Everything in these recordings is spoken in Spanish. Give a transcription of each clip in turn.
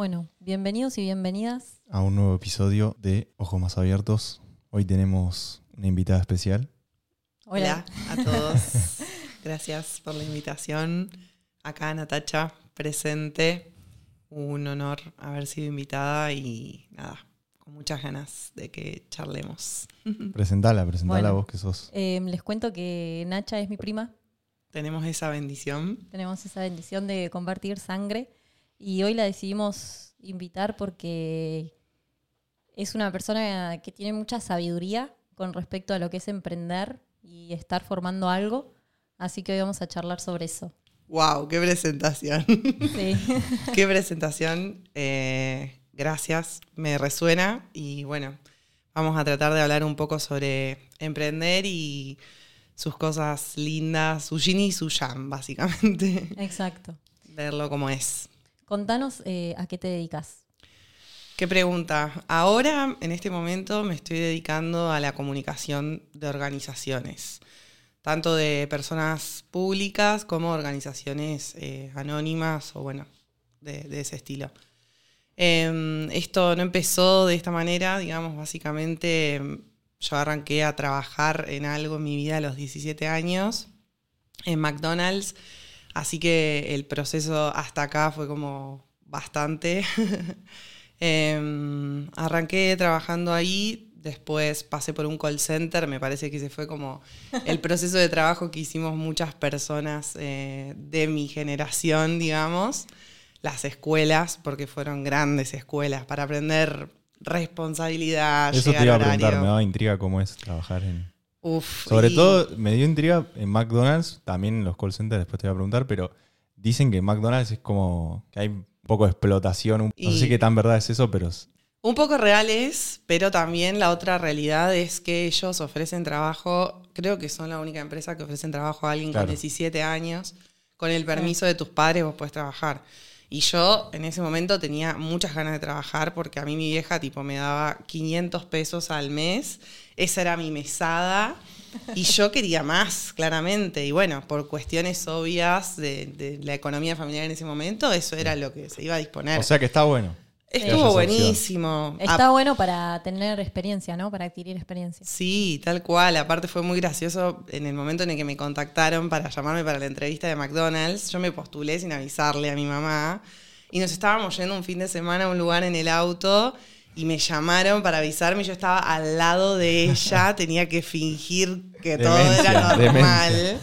Bueno, bienvenidos y bienvenidas. a un nuevo episodio de Ojos Más Abiertos. Hoy tenemos una invitada especial. Hola. a todos. Gracias por la invitación. Acá Natacha, presente. Un honor haber sido invitada y nada, con muchas ganas de que charlemos. Presentala, presentala Bueno. vos que sos. Eh, les cuento que Nacha es mi prima. Tenemos esa bendición. Tenemos esa bendición de compartir sangre y hoy la decidimos invitar porque es una persona que tiene mucha sabiduría con respecto a lo que es emprender y estar formando algo. Así que hoy vamos a charlar sobre eso. ¡Wow! ¡Qué presentación! Sí. ¡Qué presentación! Eh, gracias, me resuena y bueno, vamos a tratar de hablar un poco sobre emprender y sus cosas lindas, su yin y su yang, básicamente. Exacto. Verlo como es. Contanos eh, a qué te dedicas. ¿Qué pregunta? Ahora, en este momento, me estoy dedicando a la comunicación de organizaciones, tanto de personas públicas como organizaciones eh, anónimas o, bueno, de, ese estilo. Eh, esto no empezó de esta manera, digamos, básicamente em, yo arranqué a trabajar en algo en mi vida a los 17 años, en McDonald's, así que el proceso hasta acá fue como bastante. Em, arranqué trabajando ahí, después pasé por un call center, me parece que ese fue como el proceso de trabajo que hicimos muchas personas eh, de mi generación, digamos, las escuelas, porque fueron grandes escuelas para aprender responsabilidad, Eso te iba a a preguntar, horario. me daba intriga cómo es trabajar en... Uf, Sobre y- todo, me dio intriga en McDonald's, también en los call centers, después te voy a preguntar, pero dicen que en McDonald's es como que hay un poco de explotación, no sé qué tan verdad es eso, pero es- Un poco reales, pero también la otra realidad es que ellos ofrecen trabajo, creo que son la única empresa que ofrecen trabajo a alguien Claro. con 17 años, con el permiso de tus padres vos puedes trabajar. Y yo en ese momento tenía muchas ganas de trabajar porque a mí mi vieja tipo me daba 500 pesos al mes, esa era mi mesada y yo quería más, claramente. Y bueno, por cuestiones obvias de, de la economía familiar en ese momento, eso era lo que se iba a disponer. o sea que está bueno. Estuvo buenísimo. Está bueno para tener experiencia, ¿no? Para adquirir experiencia. Sí, tal cual. Aparte fue muy gracioso en el momento en el que me contactaron para llamarme para la entrevista de McDonald's. Yo me postulé sin avisarle a mi mamá y nos estábamos yendo un fin de semana a un lugar en el auto y me llamaron para avisarme. Yo estaba al lado de ella, tenía que fingir que todo era normal. demencia.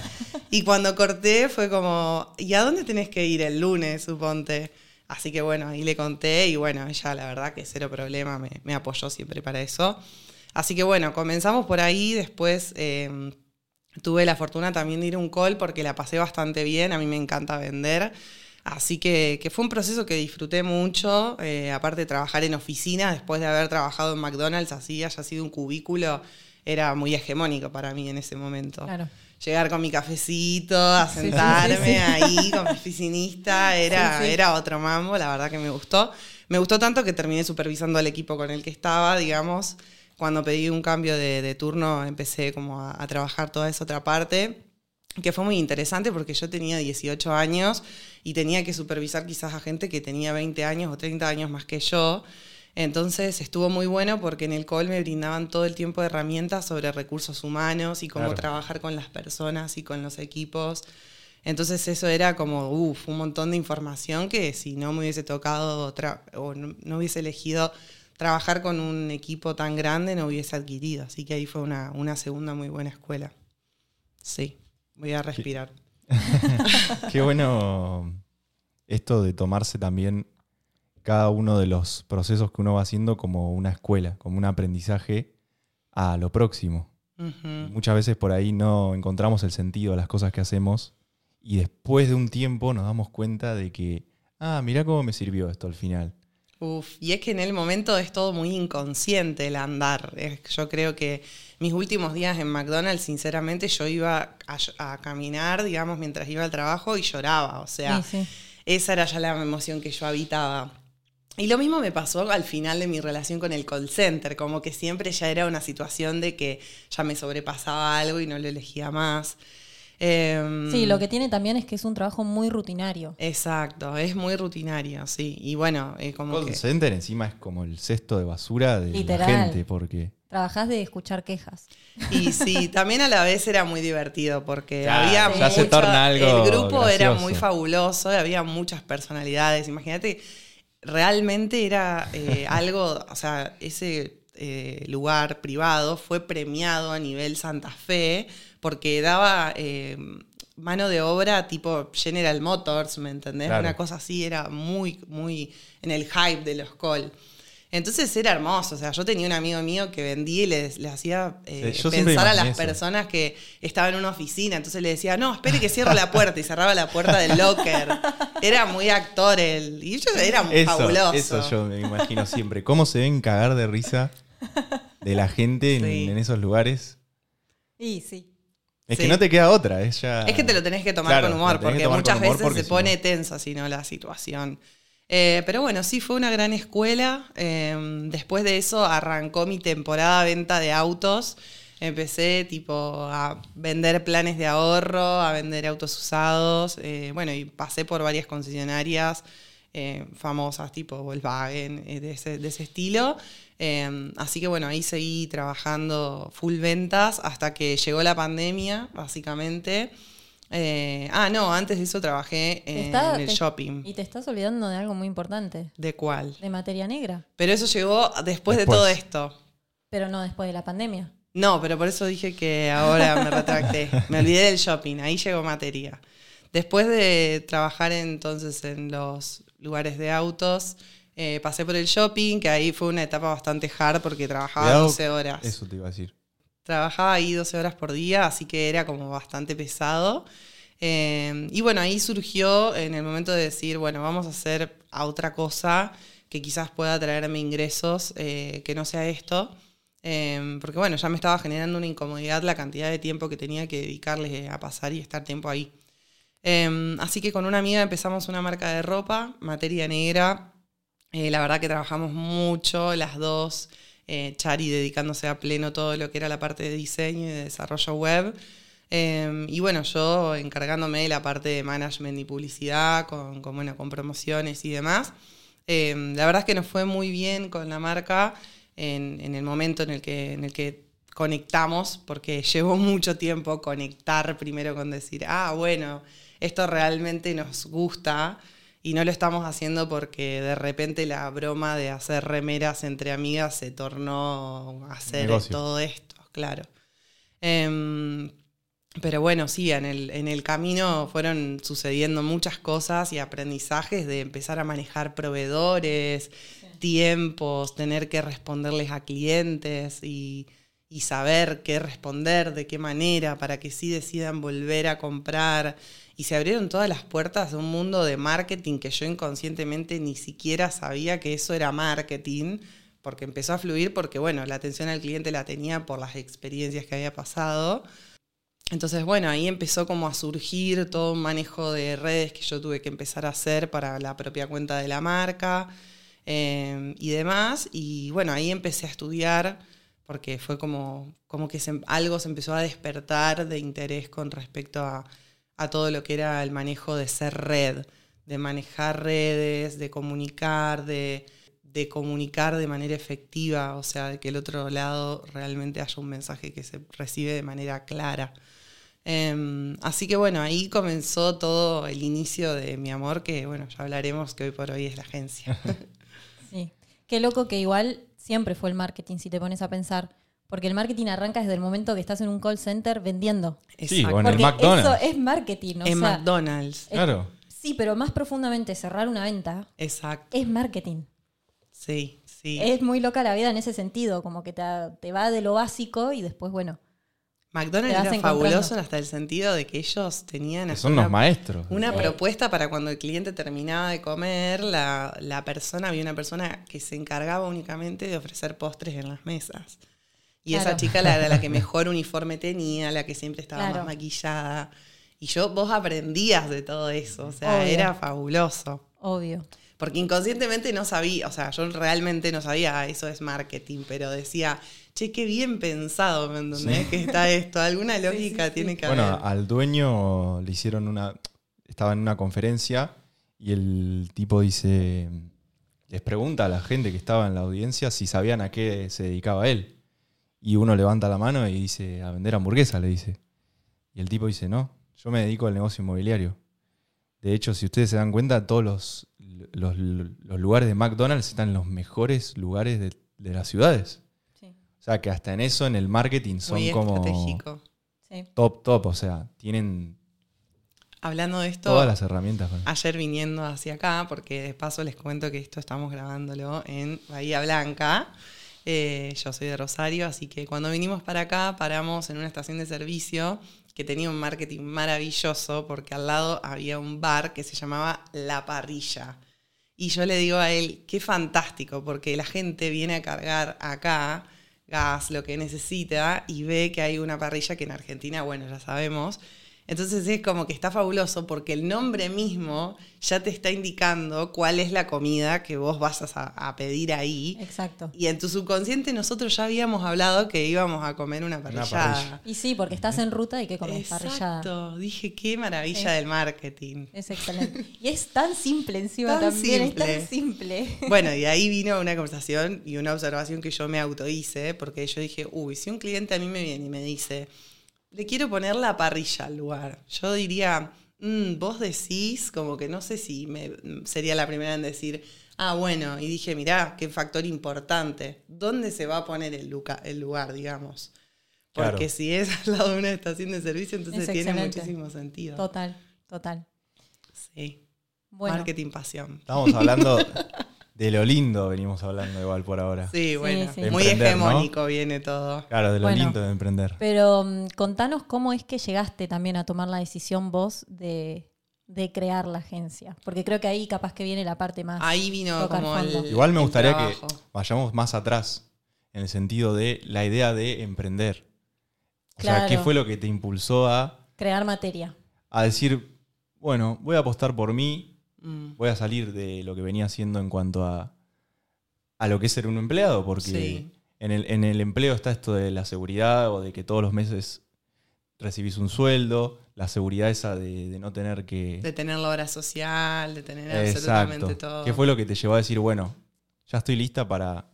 Y cuando corté fue como, ¿y a dónde tenés que ir el lunes, suponte? Así que bueno, ahí le conté y bueno, ella la verdad que cero problema, me, me apoyó siempre para eso. Así que bueno, comenzamos por ahí, después eh, tuve la fortuna también de ir a un call porque la pasé bastante bien, a mí me encanta vender. Así que, que fue un proceso que disfruté mucho, eh, aparte de trabajar en oficina, después de haber trabajado en McDonald's, así haya sido un cubículo, era muy hegemónico para mí en ese momento Claro. llegar con mi cafecito, a sí, sentarme sí, sí. ahí con mi oficinista, era, era otro mambo, la verdad que me gustó. Me gustó tanto que terminé supervisando al equipo con el que estaba, digamos. Cuando pedí un cambio de, de turno empecé como a, a trabajar toda esa otra parte, que fue muy interesante porque yo tenía 18 años y tenía que supervisar quizás a gente que tenía 20 años o 30 años más que yo. Entonces estuvo muy bueno porque en el call me brindaban todo el tiempo herramientas sobre recursos humanos y cómo Claro. trabajar con las personas y con los equipos. Entonces eso era como, uff, un montón de información que si no me hubiese tocado o no, no hubiese elegido trabajar con un equipo tan grande, no hubiese adquirido. Así que ahí fue una, una segunda muy buena escuela. Sí, voy a respirar. Qué bueno esto de tomarse también cada uno de los procesos que uno va haciendo como una escuela, como un aprendizaje a lo próximo. Muchas veces por ahí no encontramos el sentido a las cosas que hacemos y después de un tiempo nos damos cuenta de que, ah, mirá cómo me sirvió esto al final. Uf, y es que en el momento es todo muy inconsciente el andar. Yo creo que mis últimos días en McDonald's, sinceramente, yo iba a, a caminar, digamos, mientras iba al trabajo y lloraba. O sea, Sí, sí. esa era ya la emoción que yo habitaba. Y lo mismo me pasó al final de mi relación con el call center, como que siempre ya era una situación de que ya me sobrepasaba algo y no lo elegía más. Em, Sí, lo que tiene también es que es un trabajo muy rutinario. Exacto, es muy rutinario, sí. Y bueno, eh, como Call que... center encima es como el cesto de basura de Literal. la gente, porque Trabajás de escuchar quejas. Y sí, también a la vez era muy divertido porque había ya se torna algo el grupo era muy fabuloso, había muchas personalidades. Imagínate, realmente era eh, algo, o sea, ese eh, lugar privado fue premiado a nivel Santa Fe porque daba eh, mano de obra tipo General Motors, ¿me entendés? Claro. Una cosa así, era muy, muy en el hype de los call. Entonces era hermoso, o sea, yo tenía un amigo mío que vendía y le, hacía eh, Sí, pensar a las eso. personas que estaban en una oficina, entonces le decía, no, espere que cierro la puerta y cerraba la puerta del locker. Era muy actor él, y yo era eso, fabuloso. eso yo me imagino siempre. ¿Cómo se ven cagar de risa de la gente en, Sí. en esos lugares? Y sí. Es Sí. que no te queda otra, es ya- Es que te lo tenés que tomar Claro, con humor, porque muchas humor veces porque se si pone no- tensa, si no, la situación. Eh, pero bueno, sí, fue una gran escuela. Eh, después de eso arrancó mi temporada venta de autos. Empecé tipo a vender planes de ahorro, a vender autos usados. eh, bueno, y pasé por varias concesionarias eh, famosas, tipo Volkswagen, eh, de, ese, de ese estilo. Eh, así que bueno, ahí seguí trabajando full ventas hasta que llegó la pandemia, básicamente. Eh, ah, no, antes de eso trabajé en está- el te- shopping. Y te estás olvidando de algo muy importante, ¿De cuál? de materia negra, Pero eso llegó después, de todo esto. pero no después de la pandemia. No, pero por eso dije que ahora me retracté. Me olvidé del shopping, ahí llegó materia. Después de trabajar entonces en los lugares de autos, eh, pasé por el shopping, que ahí fue una etapa bastante hard porque trabajaba Cuidado, 12 horas. Eso te iba a decir. Trabajaba ahí 12 horas por día, así que era como bastante pesado. Eh, y bueno, ahí surgió en el momento de decir, bueno, vamos a hacer otra cosa que quizás pueda traerme ingresos, eh, que no sea esto. Eh, porque bueno, ya me estaba generando una incomodidad la cantidad de tiempo que tenía que dedicarle a pasar y estar tiempo ahí. Así que con una amiga empezamos una marca de ropa, materia negra. La verdad que trabajamos mucho, las dos. Eh, Chari dedicándose a pleno todo lo que era la parte de diseño y de desarrollo web. Eh, y bueno, yo encargándome de la parte de management y publicidad, con, bueno, con promociones y demás. Eh, la verdad es que nos fue muy bien con la marca en, en el momento en el, que, en el que conectamos, porque llevó mucho tiempo conectar primero con decir, ah, bueno, esto realmente nos gusta y no lo estamos haciendo porque de repente la broma de hacer remeras entre amigas se tornó a hacer Negocio. todo esto, claro. Em, pero bueno, sí, en el, en el camino fueron sucediendo muchas cosas y aprendizajes de empezar a manejar proveedores, tiempos, tener que responderles a clientes y, y saber qué responder, de qué manera, para que sí decidan volver a comprar. Y se abrieron todas las puertas de un mundo de marketing que yo inconscientemente ni siquiera sabía que eso era marketing, porque empezó a fluir porque, bueno, la atención al cliente la tenía por las experiencias que había pasado. Entonces, bueno, ahí empezó como a surgir todo un manejo de redes que yo tuve que empezar a hacer para la propia cuenta de la marca eh, y demás. Y bueno, ahí empecé a estudiar porque fue como, como que algo se empezó a despertar de interés con respecto a, a todo lo que era el manejo de ser red, de manejar redes, de comunicar, de, de comunicar de manera efectiva, o sea, de que el otro lado realmente haya un mensaje que se recibe de manera clara. Em, así que bueno, ahí comenzó todo el inicio de mi amor, que bueno, ya hablaremos que hoy por hoy es la agencia. Sí. Qué loco que igual siempre fue el marketing, si te pones a pensar. Porque el marketing arranca desde el momento que estás en un call center vendiendo. Sí, Exacto. en el Porque McDonald's. eso es marketing. O en sea, McDonald's. Claro. Sí, pero más profundamente cerrar una venta Exacto. es marketing. Sí, sí. Es muy loca la vida en ese sentido, como que te, te va de lo básico y después, bueno, McDonald's era fabuloso hasta el sentido de que ellos tenían Que son una, los maestros. una Sí. propuesta para cuando el cliente terminaba de comer, la, la persona, había una persona que se encargaba únicamente de ofrecer postres en las mesas. Y esa chica la, era la que mejor uniforme tenía, la que siempre estaba Claro. más maquillada. Y yo, vos aprendías de todo eso, o sea, Obvio. era fabuloso. obvio. Porque inconscientemente no sabía, o sea, yo realmente no sabía, ah, eso es marketing, pero decía, che, qué bien pensado, ¿me entendés? Que está esto, alguna lógica tiene que Bueno, haber. al dueño le hicieron una. Estaba en una conferencia y el tipo dice. Les pregunta a la gente que estaba en la audiencia si sabían a qué se dedicaba él. Y uno levanta la mano y dice, a vender hamburguesas, le dice. Y el tipo dice, no, yo me dedico al negocio inmobiliario. De hecho, si ustedes se dan cuenta, todos los, los, los lugares de McDonald's están en los mejores lugares de, de las ciudades. Sí, O sea, que hasta en eso, en el marketing, son Muy como sí. top, top. O sea, tienen Hablando de esto, todas las herramientas. ayer viniendo hacia acá, porque de paso les cuento que esto estamos grabándolo en Bahía Blanca. Eh, yo soy de Rosario, así que cuando vinimos para acá paramos en una estación de servicio que tenía un marketing maravilloso porque al lado había un bar que se llamaba La Parrilla. Y yo le digo a él, qué fantástico, porque la gente viene a cargar acá gas, lo que necesita, y ve que hay una parrilla que en Argentina, bueno, ya sabemos. Entonces es como que está fabuloso porque el nombre mismo ya te está indicando cuál es la comida que vos vas a, a pedir ahí. Exacto. Y en tu subconsciente nosotros ya habíamos hablado que íbamos a comer una parrillada. parrilla. Y sí, porque estás en ruta y que comes parrillada. Exacto. Dije, qué maravilla del marketing. Es excelente. Y es tan simple encima Tan también, simple. es tan simple. Bueno, y ahí vino una conversación y una observación que yo me autohice, porque yo dije, uy, si un cliente a mí me viene y me dice, le quiero poner la parrilla al lugar, yo diría, "Mm, vos decís, como que no sé si me, sería la primera en decir, ah, bueno, y dije, mirá, qué factor importante, ¿dónde se va a poner el, luca- el lugar, digamos? Porque Claro. si es al lado de una estación de servicio, entonces Es tiene excelente. muchísimo sentido. Total, total. Sí. Bueno, Marketing pasión. Estamos hablando de lo lindo, venimos hablando igual por ahora. Sí, bueno, sí. muy hegemónico viene todo. Claro, de lo Bueno. lindo de emprender. pero mm, contanos cómo es que llegaste también a tomar la decisión vos de, de crear la agencia. Porque creo que ahí capaz que viene la parte más. Ahí vino como el. Igual me gustaría trabajo. que vayamos más atrás, en el sentido de la idea de emprender. O sea, ¿qué fue lo que te impulsó a, Crear materia. a decir, bueno, voy a apostar por mí, Mm, voy a salir de lo que venía haciendo en cuanto a, a lo que es ser un empleado? Porque Sí. en, el, en el empleo está esto de la seguridad o de que todos los meses recibís un sueldo, la seguridad esa de, de no tener que... De tener la obra social, de tener absolutamente Exacto. todo. ¿Qué fue lo que te llevó a decir, bueno, ya estoy lista para...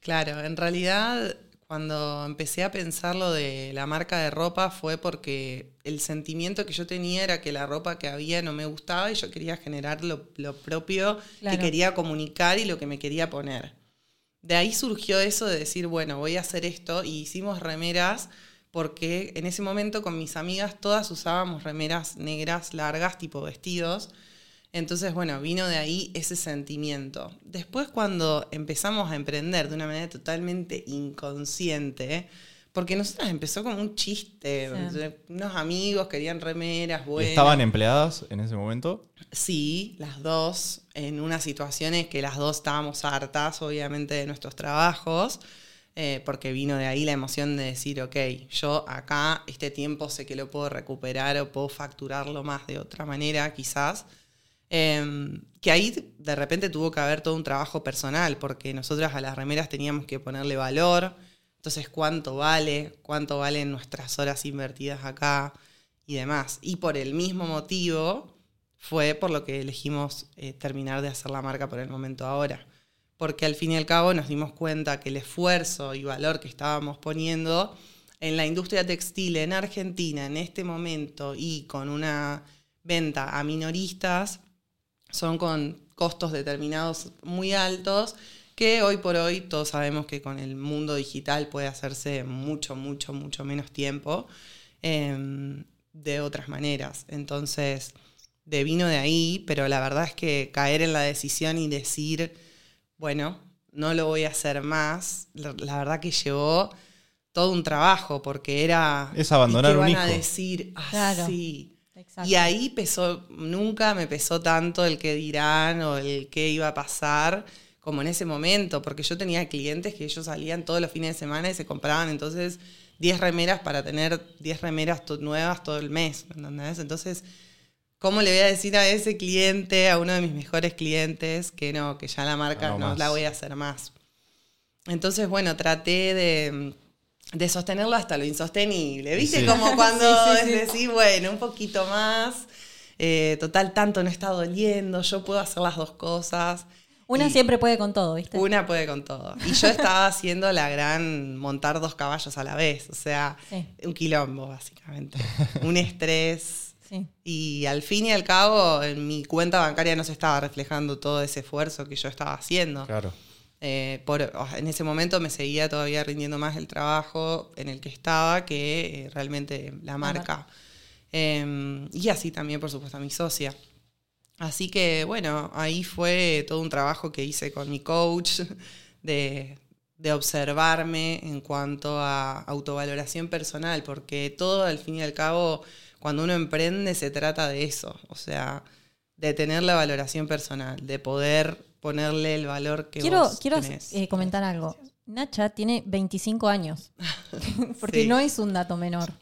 Claro, en realidad cuando empecé a pensar lo de la marca de ropa fue porque el sentimiento que yo tenía era que la ropa que había no me gustaba y yo quería generar lo, lo propio Claro. que quería comunicar y lo que me quería poner. De ahí surgió eso de decir, bueno, voy a hacer esto y hicimos remeras porque en ese momento con mis amigas todas usábamos remeras negras largas tipo vestidos. Entonces, bueno, vino de ahí ese sentimiento. Después cuando empezamos a emprender de una manera totalmente inconsciente, porque nosotras empezó como un chiste, Sí. unos amigos querían remeras buenas. ¿Estaban empleadas en ese momento? Sí, las dos, en unas situaciones que las dos estábamos hartas, obviamente, de nuestros trabajos, eh, porque vino de ahí la emoción de decir, ok, yo acá este tiempo sé que lo puedo recuperar o puedo facturarlo más de otra manera, quizás. Eh, que ahí de repente tuvo que haber todo un trabajo personal, porque nosotras a las remeras teníamos que ponerle valor. Entonces, ¿cuánto vale? ¿Cuánto valen nuestras horas invertidas acá? Y demás. Y por el mismo motivo fue por lo que elegimos eh, terminar de hacer la marca por el momento ahora. Porque al fin y al cabo nos dimos cuenta que el esfuerzo y valor que estábamos poniendo en la industria textil en Argentina en este momento y con una venta a minoristas son con costos determinados muy altos que hoy por hoy todos sabemos que con el mundo digital puede hacerse mucho, mucho, mucho menos tiempo eh, de otras maneras. Entonces, de vino de ahí, pero la verdad es que caer en la decisión y decir, bueno, no lo voy a hacer más, la, la verdad que llevó todo un trabajo porque era... Es abandonar ¿y qué un van a hijo. decir? Ah, Claro. Exacto. Y ahí pesó, nunca me pesó tanto el que dirán o el qué iba a pasar como en ese momento, porque yo tenía clientes que ellos salían todos los fines de semana y se compraban entonces 10 remeras para tener 10 remeras to- nuevas todo el mes, ¿me entendés? Entonces ¿Cómo le voy a decir a ese cliente, a uno de mis mejores clientes, que no, que ya la marca No no, la voy a hacer más? Entonces, bueno, traté de, de sostenerlo hasta lo insostenible. ¿Viste? Sí. Como cuando Sí, sí, sí. es decir, bueno, un poquito más. eh, total, tanto no está doliendo, yo puedo hacer las dos cosas. Una Y- siempre puede con todo, ¿viste? una puede con todo. Y yo estaba haciendo la gran montar dos caballos a la vez. O sea, Sí. un quilombo, básicamente. Un estrés. Sí. Y al fin y al cabo, en mi cuenta bancaria no se estaba reflejando todo ese esfuerzo que yo estaba haciendo. Claro. Eh, por, en ese momento me seguía todavía rindiendo más el trabajo en el que estaba que eh, realmente la marca. Eh, y así también, por supuesto, a mi socia. Así que bueno, ahí fue todo un trabajo que hice con mi coach de, de observarme en cuanto a autovaloración personal, porque todo al fin y al cabo, cuando uno emprende, se trata de eso, o sea, de tener la valoración personal, de poder ponerle el valor que Quiero, vos quiero tenés. eh, comentar algo. Nacha tiene 25 años, porque Sí. no es un dato menor.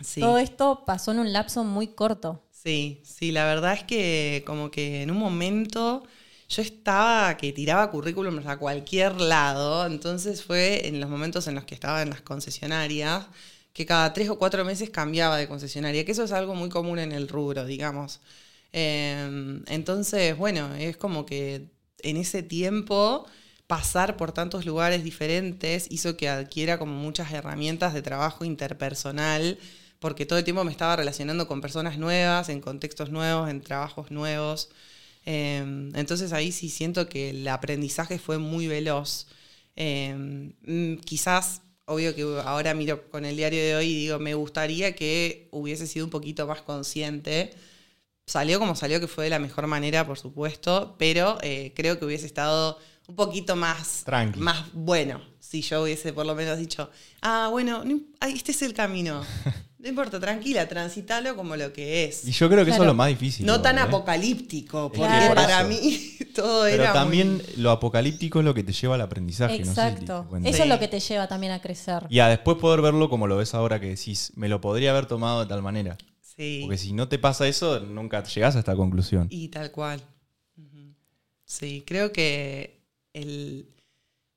Sí. Todo esto pasó en un lapso muy corto. Sí, sí, la verdad es que como que en un momento yo estaba que tiraba currículums a cualquier lado, entonces fue en los momentos en los que estaba en las concesionarias que cada tres o cuatro meses cambiaba de concesionaria, que eso es algo muy común en el rubro, digamos. Eh, entonces, bueno, es como que en ese tiempo pasar por tantos lugares diferentes hizo que adquiera como muchas herramientas de trabajo interpersonal, porque todo el tiempo me estaba relacionando con personas nuevas, en contextos nuevos, en trabajos nuevos. Eh, entonces ahí sí siento que el aprendizaje fue muy veloz. Eh, mm, quizás, obvio que ahora miro con el diario de hoy y digo, me gustaría que hubiese sido un poquito más consciente. Salió como salió, que fue de la mejor manera, por supuesto, pero eh, creo que hubiese estado un poquito más, Tranqui. más bueno si yo hubiese por lo menos dicho, ah, bueno, no ah, este es el camino. No importa, tranquila, transitalo como lo que es. Y yo creo que eso es lo más difícil. no tan ¿eh? apocalíptico, porque Claro. para mí todo Pero era también muy- lo apocalíptico es lo que te lleva al aprendizaje. no sé si Exacto. Eso Sí. es lo que te lleva también a crecer. Y a después poder verlo como lo ves ahora que decís, me lo podría haber tomado de tal manera. Sí. Porque si no te pasa eso, nunca llegás a esta conclusión. Y tal cual. Sí, creo que el,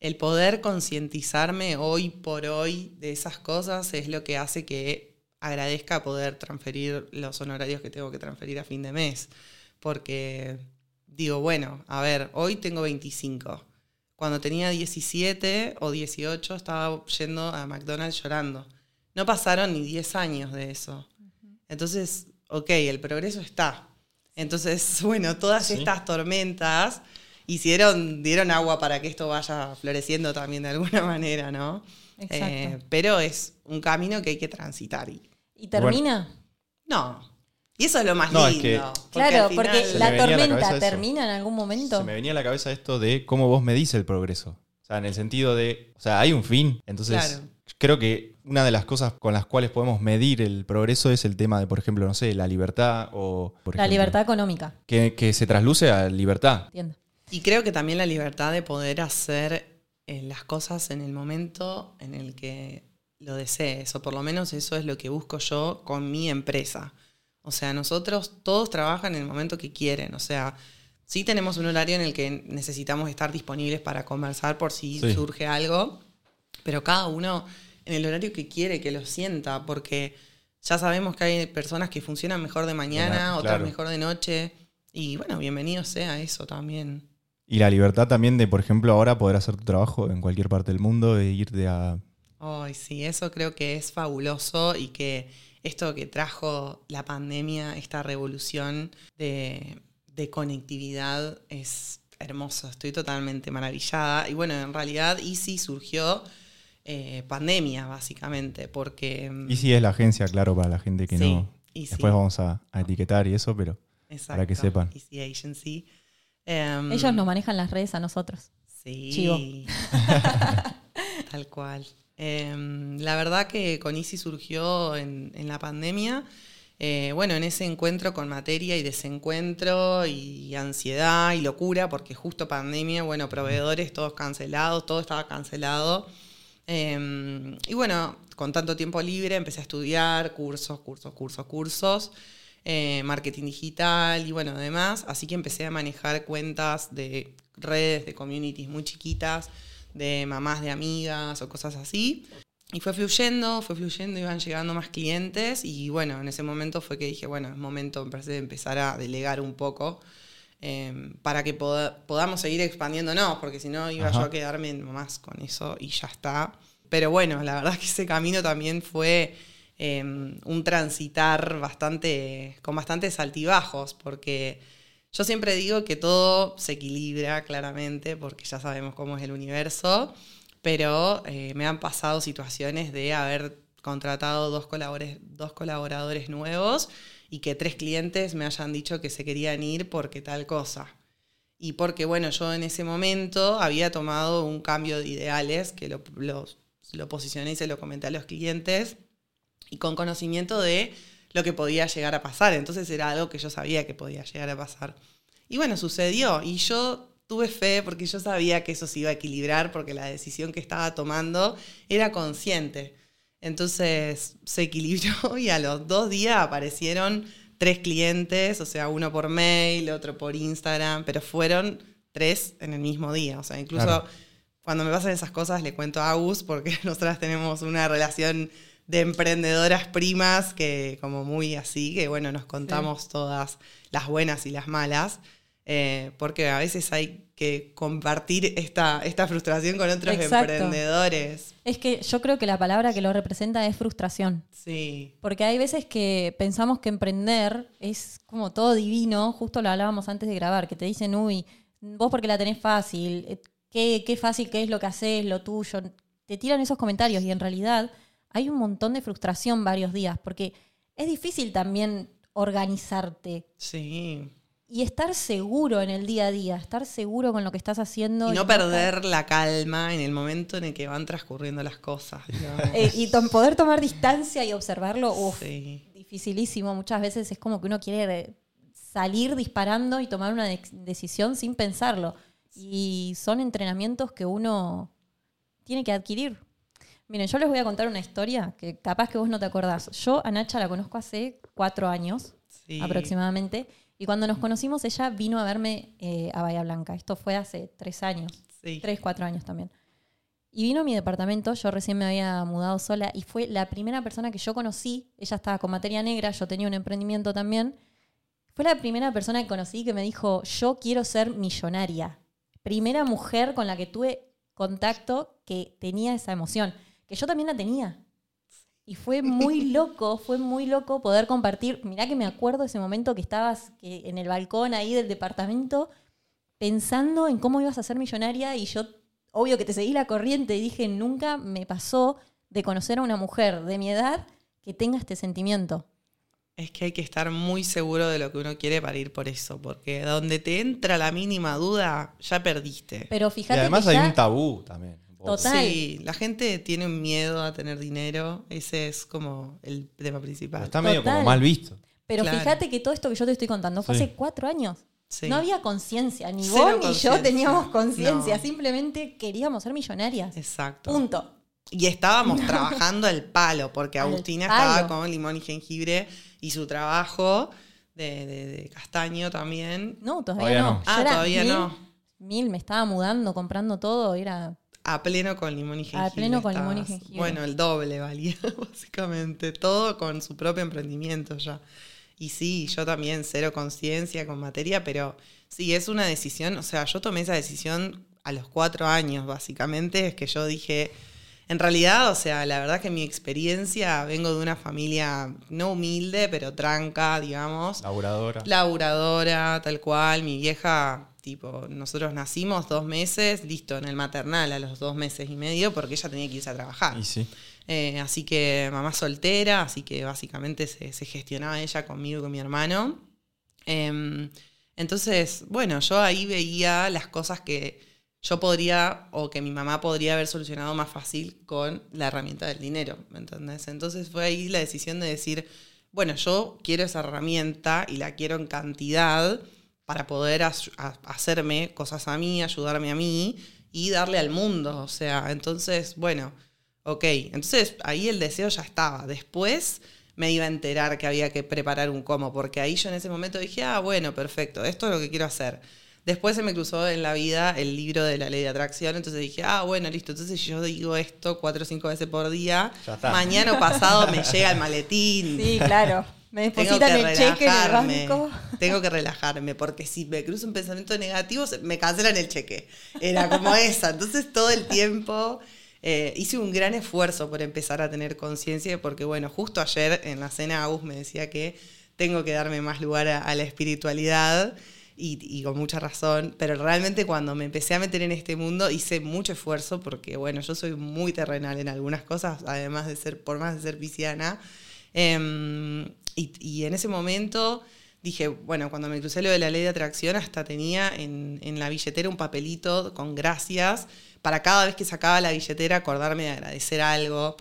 el poder concientizarme hoy por hoy de esas cosas es lo que hace que agradezca poder transferir los honorarios que tengo que transferir a fin de mes. Porque digo, bueno, a ver, hoy tengo 25. Cuando tenía 17 o 18 estaba yendo a McDonald's llorando. No pasaron ni 10 años de eso. Entonces, ok, el progreso está. Entonces, bueno, todas Sí. estas tormentas hicieron, dieron agua para que esto vaya floreciendo también de alguna manera, ¿no? Exacto. Eh, pero es un camino que hay que transitar. Y, ¿Y termina? no. Y eso es lo más No, es lindo. que- porque claro, final- porque la tormenta termina en algún momento. Se me venía a la cabeza esto de cómo vos medís el progreso. O sea, en el sentido de, o sea, hay un fin. Entonces, Claro. creo que una de las cosas con las cuales podemos medir el progreso es el tema de, por ejemplo, no sé, la libertad o... por la ejemplo, libertad económica. Que, que se trasluce a libertad. Entiendo. Y creo que también la libertad de poder hacer eh, las cosas en el momento en el que lo desees, o por lo menos eso es lo que busco yo con mi empresa. O sea, nosotros todos trabajan en el momento que quieren, o sea, sí tenemos un horario en el que necesitamos estar disponibles para conversar por si Sí. surge algo, pero cada uno en el horario que quiere, que lo sienta, porque ya sabemos que hay personas que funcionan mejor de mañana, Claro, otras mejor de noche, y bueno, bienvenido sea eso también. Y la libertad también de, por ejemplo, ahora poder hacer tu trabajo en cualquier parte del mundo e irte a... Ay, sí, eso creo que es fabuloso y que esto que trajo la pandemia, esta revolución de, de conectividad es hermoso. Estoy totalmente maravillada. Y bueno, en realidad Easy surgió eh, pandemia, básicamente, porque... mm, Y si es la agencia, claro, para la gente que Sí, no... Easy. Después vamos a, a etiquetar y eso, pero... para que Exacto, sepan. Easy Agency. Em, Ellos nos manejan las redes a nosotros. Sí. Chivo. Tal cual. Em, la verdad que con Easy surgió en, en la pandemia. eh, bueno, en ese encuentro con materia y desencuentro y ansiedad y locura, porque justo pandemia, bueno, proveedores todos cancelados, todo estaba cancelado. Em, y bueno, con tanto tiempo libre empecé a estudiar cursos, cursos, cursos, cursos. eh, marketing digital y bueno, demás. Así que empecé a manejar cuentas de redes, de communities muy chiquitas, de mamás de amigas o cosas así. Y fue fluyendo, fue fluyendo, iban llegando más clientes y bueno, en ese momento fue que dije, bueno, es momento de empezar a delegar un poco Em, para que podamos seguir expandiéndonos, porque si no iba yo a quedarme más con eso y ya está. Pero bueno, la verdad es que ese camino también fue em, un transitar bastante, con bastantes altibajos, porque yo siempre digo que todo se equilibra claramente, porque ya sabemos cómo es el universo, pero eh, me han pasado situaciones de haber contratado dos, dos colaboradores nuevos y que tres clientes me hayan dicho que se querían ir porque tal cosa. Y porque, bueno, yo en ese momento había tomado un cambio de ideales, que lo, lo posicioné y se lo comenté a los clientes, y con conocimiento de lo que podía llegar a pasar. Entonces era algo que yo sabía que podía llegar a pasar. Y bueno, sucedió. Y yo tuve fe porque yo sabía que eso se iba a equilibrar, porque la decisión que estaba tomando era consciente. Entonces se equilibró y a los dos días aparecieron tres clientes, o sea, uno por mail, otro por Instagram, pero fueron tres en el mismo día. O sea, incluso cuando me pasan esas cosas le cuento a Agus porque nosotras tenemos una relación de emprendedoras primas que como muy así, que bueno, nos contamos todas las buenas y las malas. Eh, porque a veces hay que compartir esta, esta frustración con otros emprendedores. Es que yo creo que la palabra que lo representa es frustración. Sí. Porque hay veces que pensamos que emprender es como todo divino, justo lo hablábamos antes de grabar, que te dicen, uy, vos porque la tenés fácil, eh, qué, qué fácil que es lo que haces, lo tuyo. Te tiran esos comentarios y en realidad hay un montón de frustración varios días, porque es difícil también organizarte. Sí y estar seguro en el día a día, estar seguro con lo que estás haciendo. Y no, perder la calma en el momento en el que van transcurriendo las cosas. Eh, y poder tomar distancia y observarlo, uff, dificilísimo. Muchas veces es como que uno quiere salir disparando y tomar una decisión sin pensarlo. Y son entrenamientos que uno tiene que adquirir. Miren, yo les voy a contar una historia que capaz que vos no te acordás. Yo a Nacha la conozco hace cuatro años aproximadamente y cuando nos conocimos, ella vino a verme eh, a Bahía Blanca. Esto fue hace tres años. Tres, cuatro años también. Y vino a mi departamento, yo recién me había mudado sola y fue la primera persona que yo conocí. Ella estaba con materia negra, yo tenía un emprendimiento también. Fue la primera persona que conocí que me dijo, yo quiero ser millonaria. Primera mujer con la que tuve contacto que tenía esa emoción, que yo también la tenía. Y fue muy loco, fue muy loco poder compartir. Mirá que me acuerdo ese momento que estabas en el balcón ahí del departamento pensando en cómo ibas a ser millonaria y yo, obvio que te seguí la corriente y dije, nunca me pasó de conocer a una mujer de mi edad que tenga este sentimiento. Es que hay que estar muy seguro de lo que uno quiere para ir por eso, porque donde te entra la mínima duda, ya perdiste. Pero fíjate. Y además hay un tabú también. Sí, la gente tiene un miedo a tener dinero. Ese es como el tema principal. está medio como mal visto. Pero fíjate que todo esto que yo te estoy contando fue hace cuatro años. No había conciencia, ni vos ni yo teníamos conciencia, simplemente queríamos ser millonarias. Exacto. Punto. Y estábamos trabajando el palo, porque Agustina estaba con limón y jengibre y su trabajo de, castaño también. No, todavía, no. Ah, todavía no. Mil, me estaba mudando, comprando todo, era a pleno con limón y jengibre. A pleno con limón y jengibre. Bueno, el doble valía, básicamente. Todo con su propio emprendimiento ya. Y sí, yo también cero conciencia con materia, pero sí, es una decisión. O sea, yo tomé esa decisión a los cuatro años, básicamente. Es que yo dije, en realidad, o sea, la verdad que mi experiencia, vengo de una familia no humilde, pero tranca, digamos. Laburadora. Laburadora, tal cual. Mi vieja Tipo, nosotros nacimos dos meses, listo, en el maternal a los dos meses y medio, porque ella tenía que irse a trabajar. Eh, así que mamá soltera, así que básicamente se, gestionaba ella conmigo y con mi hermano. Em, entonces, bueno, yo ahí veía las cosas que yo podría o que mi mamá podría haber solucionado más fácil con la herramienta del dinero, ¿me entendés? Entonces fue ahí la decisión de decir, bueno, yo quiero esa herramienta y la quiero en cantidad para poder hacerme cosas a mí, ayudarme a mí y darle al mundo. O sea, entonces, bueno, ok. Entonces ahí el deseo ya estaba. Después me iba a enterar que había que preparar un cómo, porque ahí yo en ese momento dije, ah, bueno, perfecto, esto es lo que quiero hacer. Después se me cruzó en la vida el libro de la ley de atracción, entonces dije, ah, bueno, listo, entonces yo digo esto cuatro o cinco veces por día, mañana o pasado me llega el maletín. Sí, claro. Me Tengo depositan que el cheque en el relajarme. banco. Tengo que relajarme, porque si me cruza un pensamiento negativo, se- me cancelan el cheque. Era como esa. Entonces, todo el tiempo eh, hice un gran esfuerzo por empezar a tener conciencia, porque, bueno, justo ayer en la cena Agus me decía que tengo que darme más lugar a, a la espiritualidad. Y, con mucha razón, pero realmente cuando me empecé a meter en este mundo hice mucho esfuerzo porque, bueno, yo soy muy terrenal en algunas cosas, además de ser, por más de ser pisciana, Em, y, y en ese momento dije, bueno, cuando me crucé lo de la ley de atracción, hasta tenía en, en la billetera un papelito con gracias para cada vez que sacaba la billetera acordarme de agradecer algo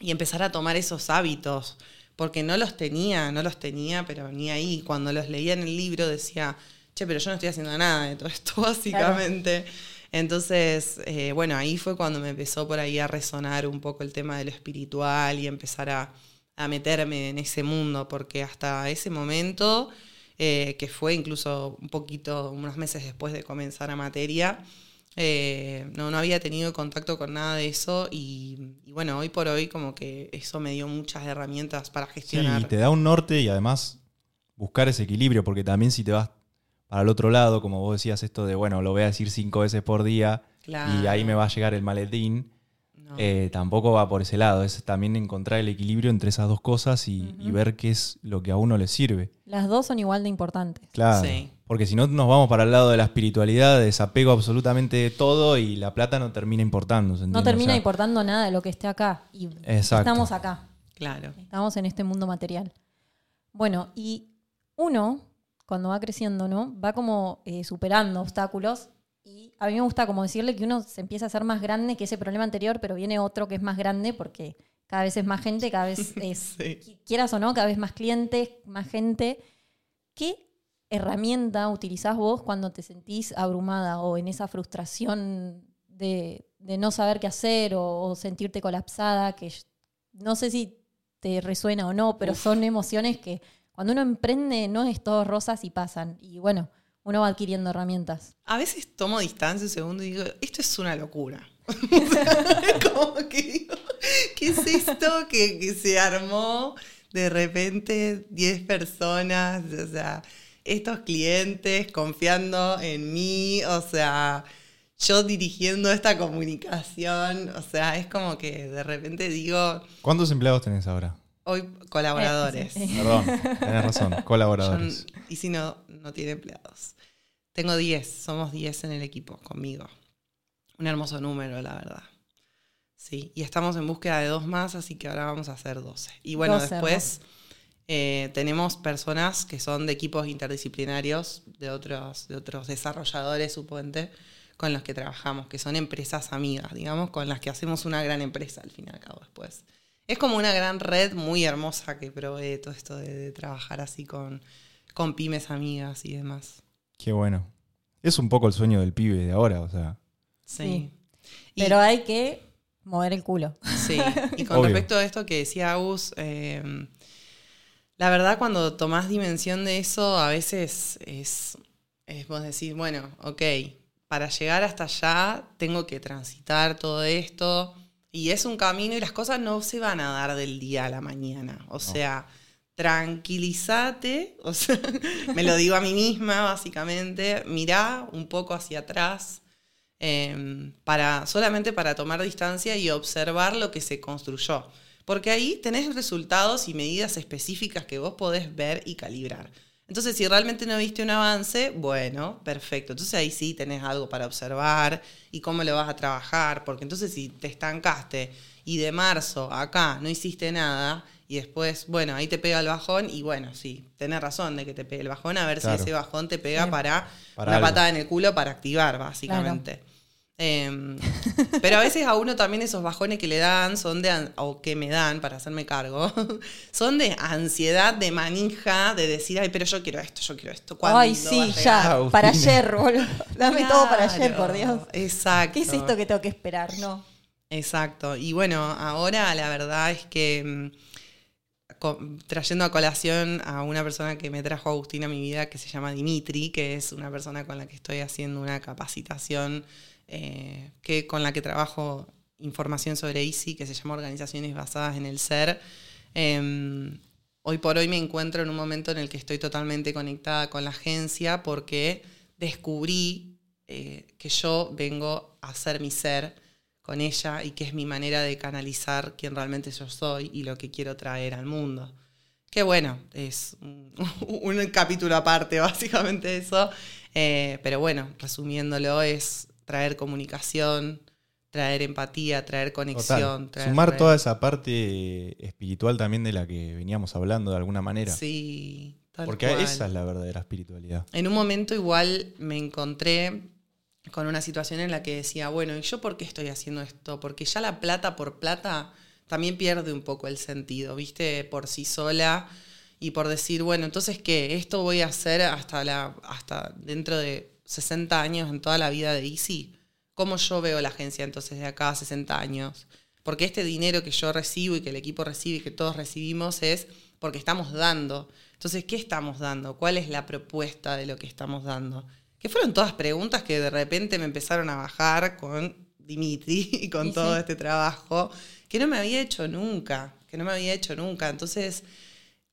y empezar a tomar esos hábitos, porque no los tenía, no los tenía, pero ni ahí. Cuando los leía en el libro decía, che, pero yo no estoy haciendo nada de todo esto, básicamente. Entonces, eh, bueno, ahí fue cuando me empezó por ahí a resonar un poco el tema de lo espiritual y empezar a, a meterme en ese mundo, porque hasta ese momento, eh, que fue incluso un poquito, unos meses después de comenzar a materia, eh, no, no había tenido contacto con nada de eso y, y bueno, hoy por hoy como que eso me dio muchas herramientas para Sí, gestionar. y te da un norte y además buscar ese equilibrio, porque también si te vas para el otro lado, como vos decías esto de, bueno, lo voy a decir cinco veces por día y ahí me va a llegar el maletín, No. eh, tampoco va por ese lado. Es también encontrar el equilibrio entre esas dos cosas y, y ver qué es lo que a uno le sirve. Las dos son igual de importantes. Claro. Sí. Porque si no nos vamos para el lado de la espiritualidad, de desapego absolutamente de todo y la plata no termina importando. ¿se No termina O sea, importando nada de lo que esté acá. Y Exacto. estamos acá. Claro. Estamos en este mundo material. Bueno, y uno, cuando va creciendo, ¿no? Va como eh, superando obstáculos. Y a mí me gusta como decirle que uno se empieza a hacer más grande que ese problema anterior, pero viene otro que es más grande porque cada vez es más gente, cada vez es, Sí. quieras o no, cada vez más clientes, más gente. ¿Qué herramienta utilizás vos cuando te sentís abrumada o en esa frustración de, de no saber qué hacer o, o sentirte colapsada? Que no sé si te resuena o no, pero son emociones que cuando uno emprende no es todo rosas y pasan. Y bueno, uno va adquiriendo herramientas. A veces tomo distancia un segundo y digo, esto es una locura. O sea, como que digo, ¿qué es esto que, que se armó de repente 10 personas? O sea, estos clientes confiando en mí, o sea, yo dirigiendo esta comunicación, o sea, es como que de repente digo, ¿Cuántos empleados tenés ahora? Hoy colaboradores. Eh, sí. Perdón, tenés razón, colaboradores. Yo- y si no, no tiene empleados. Tengo 10, somos 10 en el equipo conmigo. Un hermoso número, la verdad. Sí, y estamos en búsqueda de dos más, así que ahora vamos a hacer 12. Y bueno, 12 después eh, tenemos personas que son de equipos interdisciplinarios, de otros, de otros desarrolladores, suponte, con los que trabajamos, que son empresas amigas, digamos, con las que hacemos una gran empresa al fin y al cabo después. Es como una gran red muy hermosa que provee todo esto de, de trabajar así con, con pymes amigas y demás. Qué bueno. Es un poco el sueño del pibe de ahora, o sea. Sí. Y- Pero hay que mover el culo. Sí, y con Obvio. respecto a esto que decía Agus, eh, la verdad cuando tomás dimensión de eso, a veces es, es vos decís, bueno, ok, para llegar hasta allá tengo que transitar todo esto, y es un camino y las cosas no se van a dar del día a la mañana, o sea, tranquilízate, o sea, me lo digo a mí misma básicamente, mirá un poco hacia atrás, eh, para, solamente para tomar distancia y observar lo que se construyó. Porque ahí tenés resultados y medidas específicas que vos podés ver y calibrar. Entonces, si realmente no viste un avance, bueno, perfecto. Entonces ahí sí tenés algo para observar y cómo lo vas a trabajar. Porque entonces si te estancaste y de marzo a acá no hiciste nada y después, bueno, ahí te pega el bajón y bueno, sí, tenés razón de que te pegue el bajón, a ver Claro. si ese bajón te pega Sí. para, Para una algo. patada en el culo para activar, básicamente. Em, pero a veces a uno también esos bajones que le dan son de, o que me dan para hacerme cargo, son de ansiedad, de manija, de decir, ay, pero yo quiero esto, yo quiero esto. ¿cuándo Ay, sí, a llegar?". ya. Para ayer, boludo. Dame todo para ayer, por Dios. Exacto. ¿Qué es esto que tengo que esperar? No. Exacto. Y bueno, ahora la verdad es que mm, trayendo a colación a una persona que me trajo Agustina a mi vida, que se llama Dimitri, que es una persona con la que estoy haciendo una capacitación, eh, que, con la que trabajo información sobre ICI, que se llama Organizaciones Basadas en el Ser. Em, hoy por hoy me encuentro en un momento en el que estoy totalmente conectada con la agencia porque descubrí eh, que yo vengo a ser mi ser con ella y que es mi manera de canalizar quién realmente yo soy y lo que quiero traer al mundo. Que bueno, es un, capítulo aparte, básicamente eso. Eh, pero bueno, resumiéndolo, es traer comunicación, traer empatía, traer conexión. Sumar toda esa parte espiritual también de la que veníamos hablando de alguna manera. Sí, tal Porque esa es la verdadera espiritualidad. En un momento igual me encontré con una situación en la que decía, bueno, ¿y yo por qué estoy haciendo esto? Porque ya la plata por plata también pierde un poco el sentido, ¿viste? Por sí sola y por decir, bueno, entonces, ¿qué? Esto voy a hacer hasta, la, hasta dentro de 60 años en toda la vida de Easy. ¿Cómo yo veo la agencia entonces de acá a 60 años? Porque este dinero que yo recibo y que el equipo recibe y que todos recibimos es porque estamos dando. Entonces, ¿qué estamos dando? ¿Cuál es la propuesta de lo que estamos dando? que fueron todas preguntas que de repente me empezaron a bajar con Dimitri y con todo este trabajo, que no me había hecho nunca, que no me había hecho nunca. Entonces,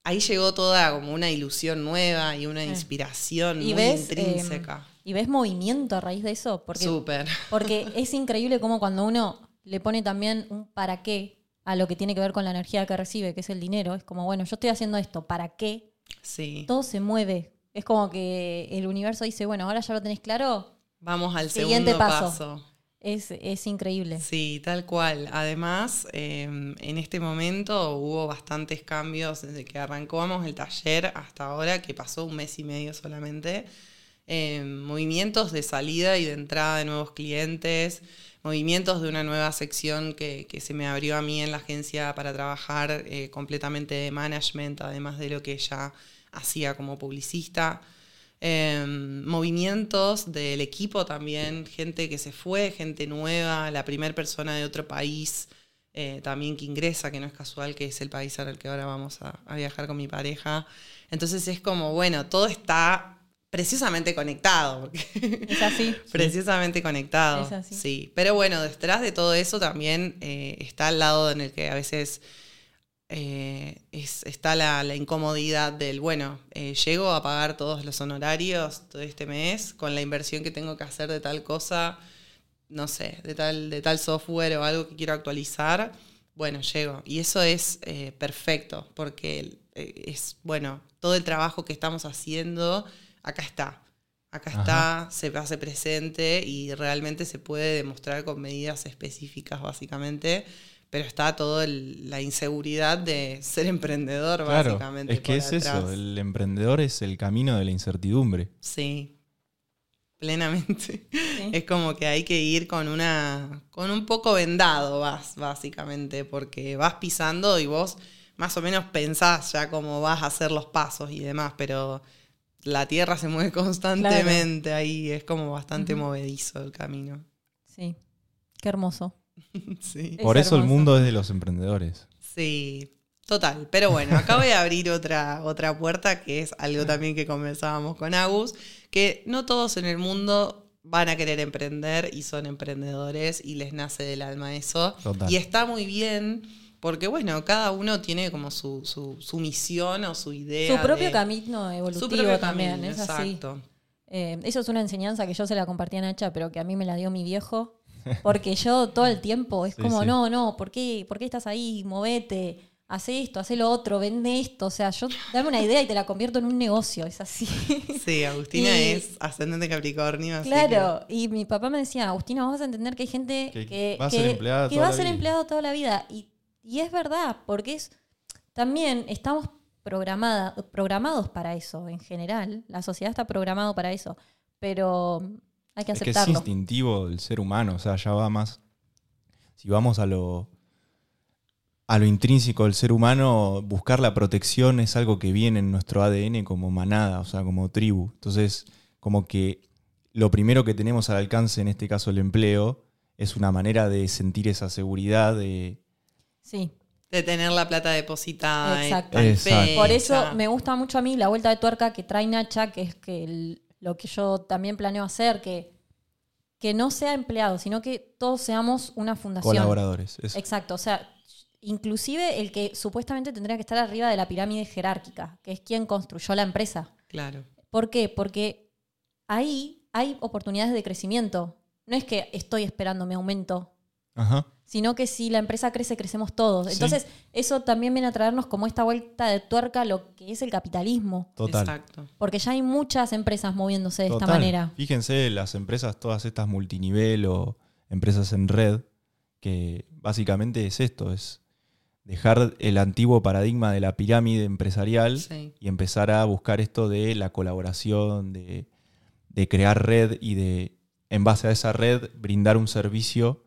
ahí llegó toda como una ilusión nueva y una inspiración muy intrínseca. Em, ¿Y ves movimiento a raíz de eso? Porque, Súper. Porque es increíble como cuando uno le pone también un para qué a lo que tiene que ver con la energía que recibe, que es el dinero. Es como, bueno, yo estoy haciendo esto, ¿para qué? Sí. Todo se mueve es como que el universo dice, bueno, ahora ya lo tenés claro. Vamos al Siguiente segundo paso. Es, increíble. Sí, tal cual. Además, em, en este momento hubo bastantes cambios desde que arrancamos el taller hasta ahora, que pasó un mes y medio solamente. Em, movimientos de salida y de entrada de nuevos clientes, movimientos de una nueva sección que, se me abrió a mí en la agencia para trabajar eh, completamente de management, además de lo que ya hacía como publicista. Em, movimientos del equipo también, gente que se fue, gente nueva, la primera persona de otro país eh, también que ingresa, que no es casual, que es el país al que ahora vamos a, viajar con mi pareja. Entonces es como, bueno, todo está precisamente conectado. Es así. precisamente conectado. Sí. Pero bueno, detrás de todo eso también eh, está el lado en el que a veces eh, está la, incomodidad del, bueno, eh, llego a pagar todos los honorarios todo este mes con la inversión que tengo que hacer de tal cosa, no sé, de tal, de tal software o algo que quiero actualizar. Bueno, llego. Y eso es eh, perfecto, porque es, bueno, todo el trabajo que estamos haciendo, acá está. Acá está, se hace presente y realmente se puede demostrar con medidas específicas, básicamente pero está toda la inseguridad de ser emprendedor, básicamente. Es que es eso, el emprendedor es el camino de la incertidumbre. Sí, plenamente. Es como que hay que ir con una. con un poco vendado, vas, básicamente, porque vas pisando y vos más o menos pensás ya cómo vas a hacer los pasos y demás, pero la tierra se mueve constantemente ahí, es como bastante movedizo el camino. Sí, qué hermoso. Por eso el mundo es de los emprendedores. Sí, total. Pero bueno, acá voy a abrir otra, otra puerta que es algo también que conversábamos con Agus, que no todos en el mundo van a querer emprender y son emprendedores y les nace del alma eso. Y está muy bien. Porque bueno, cada uno tiene como su, su, misión o su idea. Su propio camino evolutivo también, es exacto. Eh, eso es una enseñanza que yo se la compartí a Nacha, pero que a mí me la dio mi viejo. Porque yo todo el tiempo es como, no, no, ¿por qué, ¿por qué estás ahí? Movete, haz esto, haz lo otro, vende esto. O sea, yo dame una idea y te la convierto en un negocio, es así. Sí, Agustina es ascendente Capricornio. claro, y mi papá me decía, Agustina, vas a entender que hay gente que, va a ser, empleada que va a ser empleado toda la vida. Y, y es verdad, porque es también estamos programados para eso en general. La sociedad está programado para eso. Pero hay que aceptarlo. Es que es instintivo del ser humano, o sea, ya va más. Si vamos a lo, a lo intrínseco del ser humano, buscar la protección es algo que viene en nuestro ADN como manada, o sea, como tribu. Entonces, como que lo primero que tenemos al alcance, en este caso el empleo, es una manera de sentir esa seguridad, de, sí. De tener la plata depositada. Exacto. en. Por eso me gusta mucho a mí la vuelta de tuerca que trae Nacha, que es que el- lo que yo también planeo hacer, que, que no sea empleado, sino que todos seamos una fundación. Colaboradores. eso. Exacto, o sea, inclusive el que supuestamente tendría que estar arriba de la pirámide jerárquica, que es quien construyó la empresa. Claro. ¿Por qué? Porque ahí hay oportunidades de crecimiento. No es que estoy esperando mi aumento, Ajá. Sino que si la empresa crece, crecemos todos. Sí. Entonces, eso también viene a traernos como esta vuelta de tuerca a lo que es el capitalismo. Total. Exacto. Porque ya hay muchas empresas moviéndose de esta manera. Fíjense, las empresas, todas estas multinivel o empresas en red, que básicamente es esto, es dejar el antiguo paradigma de la pirámide empresarial Sí. y empezar a buscar esto de la colaboración, de, de crear red y de, en base a esa red, brindar un servicio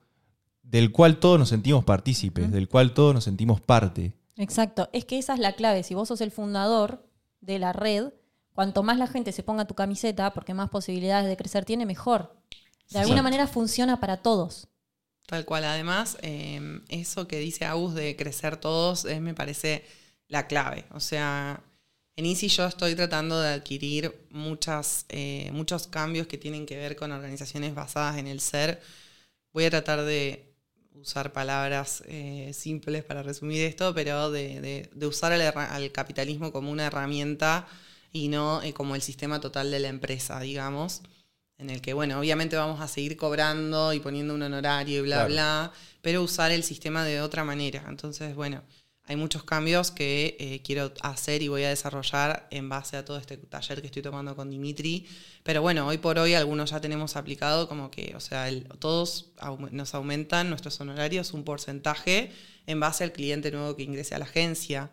del cual todos nos sentimos partícipes, del cual todos nos sentimos parte. Exacto. Es que esa es la clave. Si vos sos el fundador de la red, cuanto más la gente se ponga tu camiseta, porque más posibilidades de crecer tiene, mejor. De alguna Exacto. manera funciona para todos. Tal cual. Además, eh, eso que dice Agus de crecer todos es, me parece la clave. O sea, en Easy yo estoy tratando de adquirir muchas, eh, muchos cambios que tienen que ver con organizaciones basadas en el ser. Voy a tratar de usar palabras eh, simples para resumir esto, pero de, de- de usar al, capitalismo como una herramienta y no eh, como el sistema total de la empresa, digamos en el que, bueno, obviamente vamos a seguir cobrando y poniendo un honorario y bla, Claro. bla, pero usar el sistema de otra manera. Entonces, bueno, hay muchos cambios que eh, quiero hacer y voy a desarrollar en base a todo este taller que estoy tomando con Dimitri. Pero bueno, hoy por hoy algunos ya tenemos aplicado como que, o sea, el- todos au- nos aumentan nuestros honorarios un porcentaje en base al cliente nuevo que ingrese a la agencia.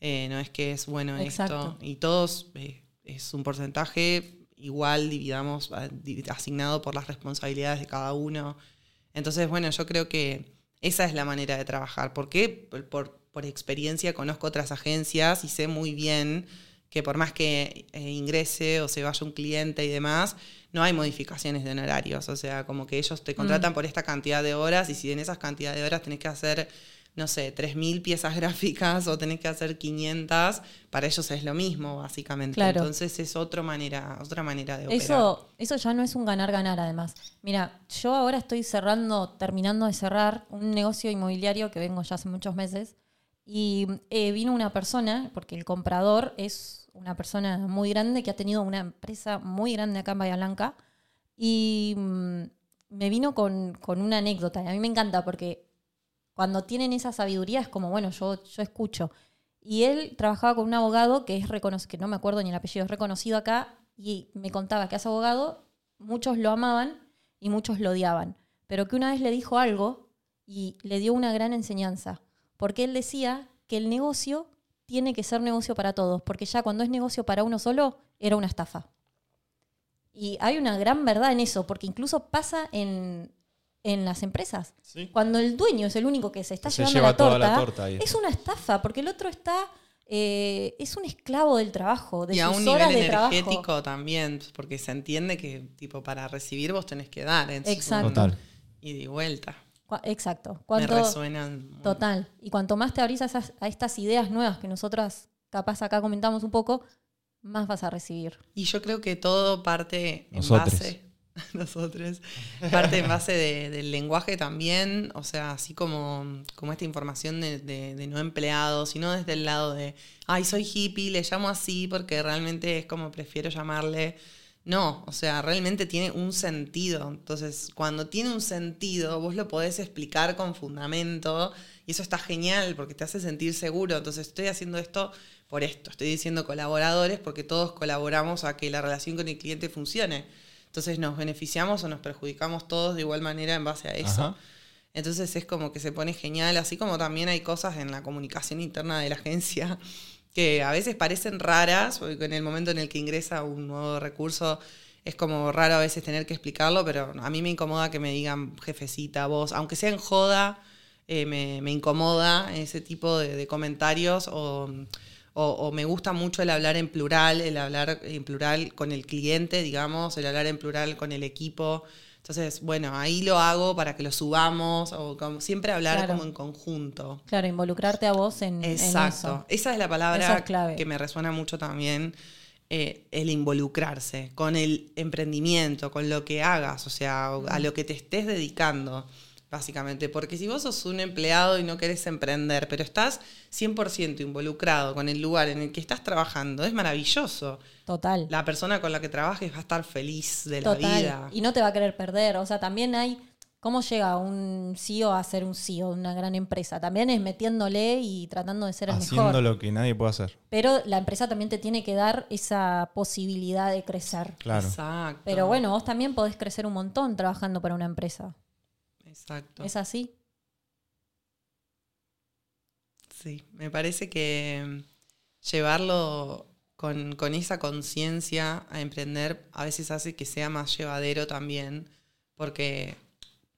Eh, no es que es bueno Exacto. esto. Y todos eh, es un porcentaje igual, dividamos, asignado por las responsabilidades de cada uno. Entonces, bueno, yo creo que esa es la manera de trabajar. ¿Por qué? Por, por- experiencia conozco otras agencias y sé muy bien que por más que eh, ingrese o se vaya un cliente y demás, no hay modificaciones de honorarios. O sea, como que ellos te contratan por esta cantidad de horas y si en esas cantidad de horas tenés que hacer, no sé, 3.000 piezas gráficas o tenés que hacer 500, para ellos es lo mismo, básicamente. Claro. Entonces es otra manera, otra manera de operar. Eso, eso ya no es un ganar-ganar, además. Mira, yo ahora estoy cerrando, terminando de cerrar un negocio inmobiliario que vengo ya hace muchos meses. Y eh, vino una persona, porque el comprador es una persona muy grande que ha tenido una empresa muy grande acá en Bahía Blanca. Y mm, me vino con, con una anécdota. Y a mí me encanta porque cuando tienen esa sabiduría es como, bueno, yo, yo escucho. Y él trabajaba con un abogado que es reconocido, que no me acuerdo ni el apellido, es reconocido acá, y me contaba que a ese abogado muchos lo amaban y muchos lo odiaban, pero que una vez le dijo algo y le dio una gran enseñanza, porque él decía que el negocio tiene que ser negocio para todos, porque ya cuando es negocio para uno solo, era una estafa. Y hay una gran verdad en eso, porque incluso pasa en, en las empresas. Sí. Cuando el dueño es el único que se está Se llevando lleva la toda torta, la torta ahí. es una estafa, porque el otro está, eh, es un esclavo del trabajo, de y a un horas nivel de trabajo. energético también, porque se entiende que tipo para recibir vos tenés que dar. Exacto. Total. y de vuelta. Exacto. Me Cuanto, resuenan. muy- total. Y cuanto más te abrís a, esas- a estas ideas nuevas que nosotras capaz acá comentamos un poco, más vas a recibir. Y yo creo que todo parte en Nosotres. base. Nosotros. Parte en base de- del lenguaje también. O sea, así como, como esta información de, de- de no empleados, sino desde el lado de, ay, soy hippie, le llamo así porque realmente es como prefiero llamarle. No, o sea, realmente tiene un sentido. Entonces, cuando tiene un sentido, vos lo podés explicar con fundamento y eso está genial porque te hace sentir seguro. Entonces, estoy haciendo esto por esto. Estoy diciendo colaboradores porque todos colaboramos a que la relación con el cliente funcione. Entonces, nos beneficiamos o nos perjudicamos todos de igual manera en base a eso. Ajá. Entonces es como que se pone genial, así como también hay cosas en la comunicación interna de la agencia que a veces parecen raras, porque en el momento en el que ingresa un nuevo recurso es como raro a veces tener que explicarlo, pero a mí me incomoda que me digan jefecita, vos, aunque sea en joda, eh, me, incomoda ese tipo de, comentarios o me gusta mucho el hablar en plural, el hablar en plural con el cliente, digamos, el hablar en plural con el equipo. Entonces, bueno, ahí lo hago para que lo subamos o como siempre hablar Claro. como en conjunto. Claro, involucrarte a vos en, en Exacto. eso. Esa es la palabra es clave. que me resuena mucho también, eh, el involucrarse con el emprendimiento, con lo que hagas, o sea, a lo que te estés dedicando, básicamente. Porque si vos sos un empleado y no querés emprender, pero estás 100% involucrado con el lugar en el que estás trabajando, es maravilloso. Total. La persona con la que trabajes va a estar feliz de la Total. vida. Y no te va a querer perder. O sea, también hay. ¿Cómo llega un CEO a ser un CEO de una gran empresa? También es metiéndole y tratando de ser el Haciendo mejor. lo que nadie puede hacer. Pero la empresa también te tiene que dar esa posibilidad de crecer. Claro. Exacto. Pero bueno, vos también podés crecer un montón trabajando para una empresa. Exacto. ¿Es así? Sí, me parece que mm, llevarlo con, con esa conciencia a emprender a veces hace que sea más llevadero también, porque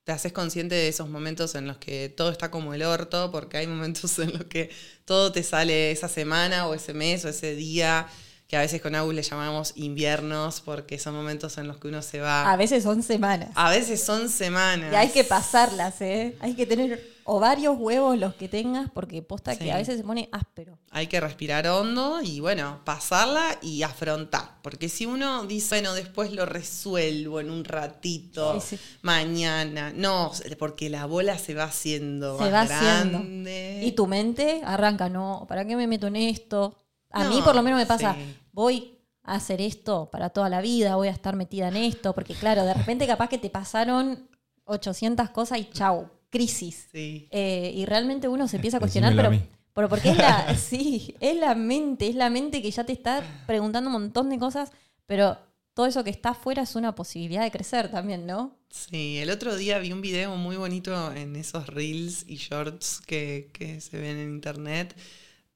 te haces consciente de esos momentos en los que todo está como el orto, porque hay momentos en los que todo te sale esa semana o ese mes o ese día, que a veces con Agus le llamamos inviernos, porque son momentos en los que uno se va... A veces son semanas. A veces son semanas. Y hay que pasarlas, ¿eh? Hay que tener o varios huevos los que tengas, porque posta Sí. que a veces se pone áspero. Hay que respirar hondo y bueno, pasarla y afrontar. Porque si uno dice, bueno, después lo resuelvo en un ratito, Sí, sí. mañana. No, porque la bola se va haciendo Se más va haciendo. grande. Y tu mente arranca, no, ¿para qué me meto en esto? A No, mí por lo menos me pasa, sí. voy a hacer esto para toda la vida, voy a estar metida en esto, porque claro, de repente capaz que te pasaron 800 cosas y chau, crisis. Sí. Eh, y realmente uno se empieza a cuestionar, Decímelo pero, pero porque es la, sí, es la mente, es la mente que ya te está preguntando un montón de cosas, pero todo eso que está afuera es una posibilidad de crecer también, ¿no? Sí, el otro día vi un video muy bonito en esos reels y shorts que, que se ven en internet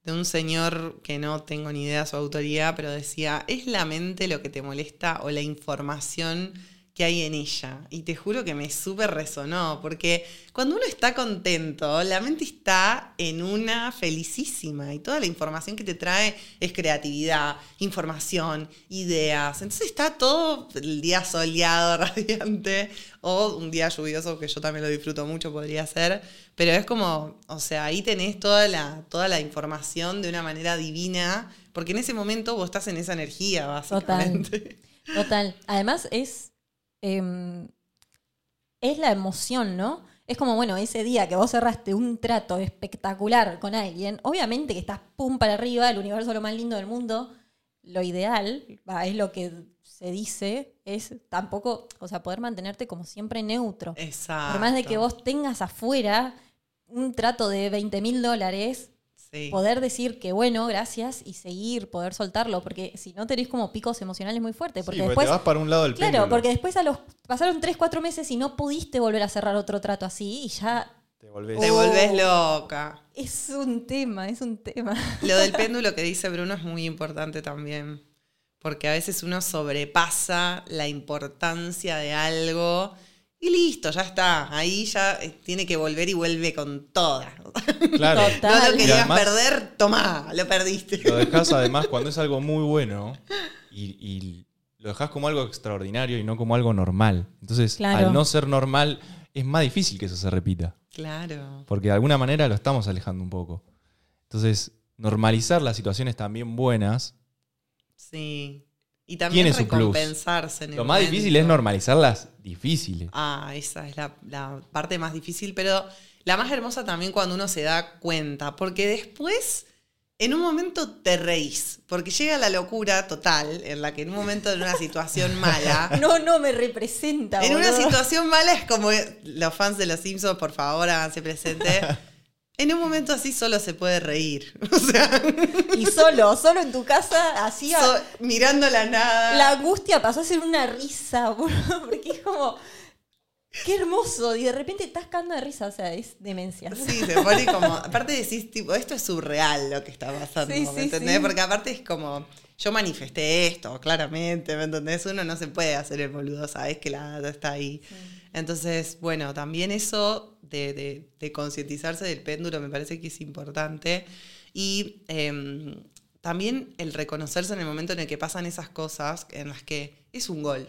de un señor que no tengo ni idea su autoría, pero decía, ¿es la mente lo que te molesta o la información que hay en ella? Y te juro que me súper resonó, porque cuando uno está contento, la mente está en una felicísima y toda la información que te trae es creatividad, información, ideas. Entonces está todo el día soleado, radiante, o un día lluvioso, que yo también lo disfruto mucho, podría ser. Pero es como, o sea, ahí tenés toda la, toda la información de una manera divina, porque en ese momento vos estás en esa energía, básicamente. Total. Además es. Em, es la emoción, ¿no? Es como, bueno, ese día que vos cerraste un trato espectacular con alguien, obviamente que estás pum para arriba, el universo es lo más lindo del mundo. Lo ideal, es lo que se dice, es tampoco, o sea, poder mantenerte como siempre neutro. Exacto. Por más de que vos tengas afuera un trato de 20 mil dólares, Sí. poder decir que bueno, gracias y seguir, poder soltarlo, porque si no tenés como picos emocionales muy fuertes, porque Sí, después... te vas para un lado del Claro, péndulo. porque después a los pasaron 3, 4 meses y no pudiste volver a cerrar otro trato así y ya Te volvés- Te Oh. volvés loca. es un tema, es un tema. Lo del péndulo que dice Bruno es muy importante también, porque a veces uno sobrepasa la importancia de algo y listo, ya está. Ahí ya eh, tiene que volver y vuelve con toda. Claro. Total. No lo querías además- perder, tomá, lo perdiste. Lo dejas además cuando es algo muy bueno y, y lo dejas como algo extraordinario y no como algo normal. Entonces, Claro. al no ser normal, es más difícil que eso se repita. Claro. Porque de alguna manera lo estamos alejando un poco. Entonces, normalizar las situaciones también buenas. Sí. Y también Tiene su plus. recompensarse en el Lo más momento. difícil es normalizar las difíciles. Ah, esa es la, la parte más difícil, pero la más hermosa también cuando uno se da cuenta, porque después, en un momento te reís, porque llega la locura total, en la que en un momento de una situación mala, No, no me representa. en una situación mala es como los fans de Los Simpsons, por favor, háganse presente. En un momento así solo se puede reír. O sea, Y solo, solo en tu casa, así a- so- mirando la nada. la angustia pasó a ser una risa, porque es como, qué hermoso, y de repente estás cagando de risa, o sea, es demencia. Sí, se pone como. Aparte decís, tipo, esto es surreal lo que está pasando, Sí, ¿me sí, entendés? sí. Porque aparte es como. Yo manifesté esto, claramente, ¿me entendés? Uno no se puede hacer el boludo, sabes que la data está ahí. Entonces, bueno, también eso de, de- de concientizarse del péndulo me parece que es importante. Y em, también el reconocerse en el momento en el que pasan esas cosas en las que es un gol.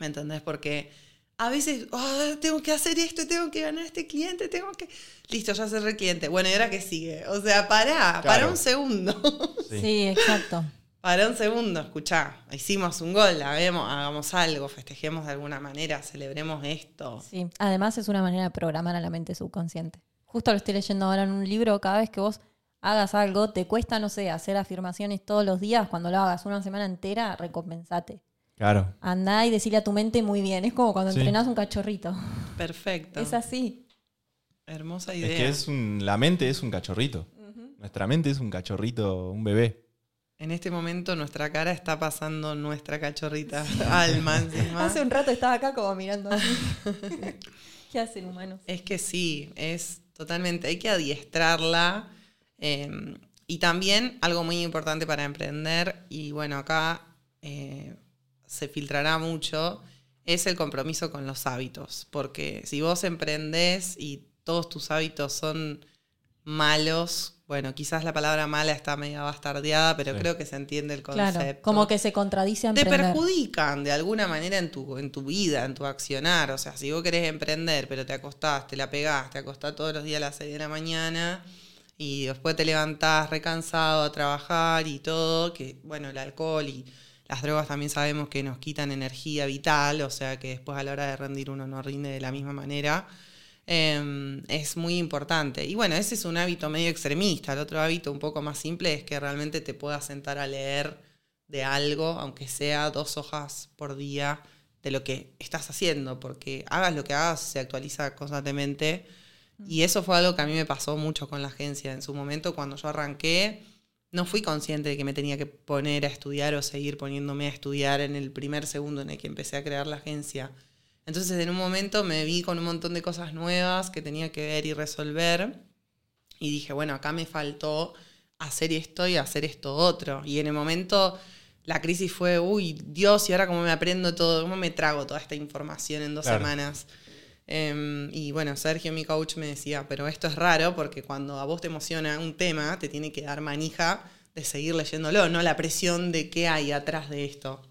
¿Me entendés? Porque a veces, "Ah, tengo que hacer esto, tengo que ganar a este cliente, tengo que... Listo, ya cerré el cliente. Bueno, ¿y ahora qué sigue? O sea, pará, para Claro. un segundo. Sí. Sí, exacto. Para un segundo, escuchá, hicimos un gol, hagamos, hagamos algo, festejemos de alguna manera, celebremos esto. Sí. Además es una manera de programar a la mente subconsciente. Justo lo estoy leyendo ahora en un libro, cada vez que vos hagas algo, te cuesta, no sé, hacer afirmaciones todos los días, cuando lo hagas una semana entera, recompensate. Claro. Andá y decirle a tu mente muy bien. Es como cuando Sí. entrenás un cachorrito. Perfecto. Es así. Hermosa Es idea. que es un, la mente es un cachorrito. Nuestra mente es un cachorrito, un bebé. En este momento nuestra cara está pasando nuestra cachorrita alma encima. Hace un rato estaba acá como mirando así. ¿Qué hacen humanos? Es que sí, es totalmente, hay que adiestrarla. eh, y también algo muy importante para emprender, y bueno, acá eh, se filtrará mucho, es el compromiso con los hábitos. Porque si vos emprendés y todos tus hábitos son malos, bueno, quizás la palabra mala está media bastardeada, pero Sí. creo que se entiende el concepto Claro, como que se contradice a te perjudican de alguna manera en tu, en tu vida, en tu accionar. O sea, si vos querés emprender, pero te acostás, te la pegás, te acostás todos los días a las 6 de la mañana y después te levantás recansado a trabajar y todo, que bueno, el alcohol y las drogas también sabemos que nos quitan energía vital, o sea que después a la hora de rendir uno no rinde de la misma manera. Eh, es muy importante. Y bueno, ese es un hábito medio extremista. El otro hábito un poco más simple es que realmente te puedas sentar a leer de algo, aunque sea dos hojas por día, de lo que estás haciendo, porque hagas lo que hagas, se actualiza constantemente. Y eso fue algo que a mí me pasó mucho con la agencia. En su momento, cuando yo arranqué, no fui consciente de que me tenía que poner a estudiar o seguir poniéndome a estudiar en el primer segundo en el que empecé a crear la agencia. Entonces, en un momento me vi con un montón de cosas nuevas que tenía que ver y resolver. Y dije, bueno, acá me faltó hacer esto y hacer esto otro. Y en el momento la crisis fue, uy, Dios, ¿y ahora cómo me aprendo todo? ¿Cómo me trago toda esta información en dos Claro. semanas? Em, y bueno, Sergio, mi coach, me decía, pero esto es raro porque cuando a vos te emociona un tema, te tiene que dar manija de seguir leyéndolo, no la presión de qué hay atrás de esto.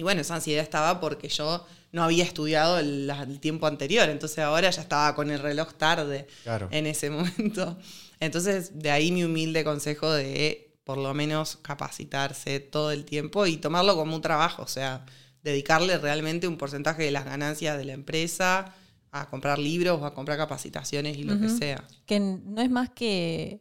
Y bueno, esa ansiedad estaba porque yo no había estudiado el, tiempo anterior, entonces ahora ya estaba con el reloj tarde Claro. en ese momento. Entonces, de ahí mi humilde consejo de por lo menos capacitarse todo el tiempo y tomarlo como un trabajo, o sea, dedicarle realmente un porcentaje de las ganancias de la empresa a comprar libros o a comprar capacitaciones y lo que sea. Que no es más que.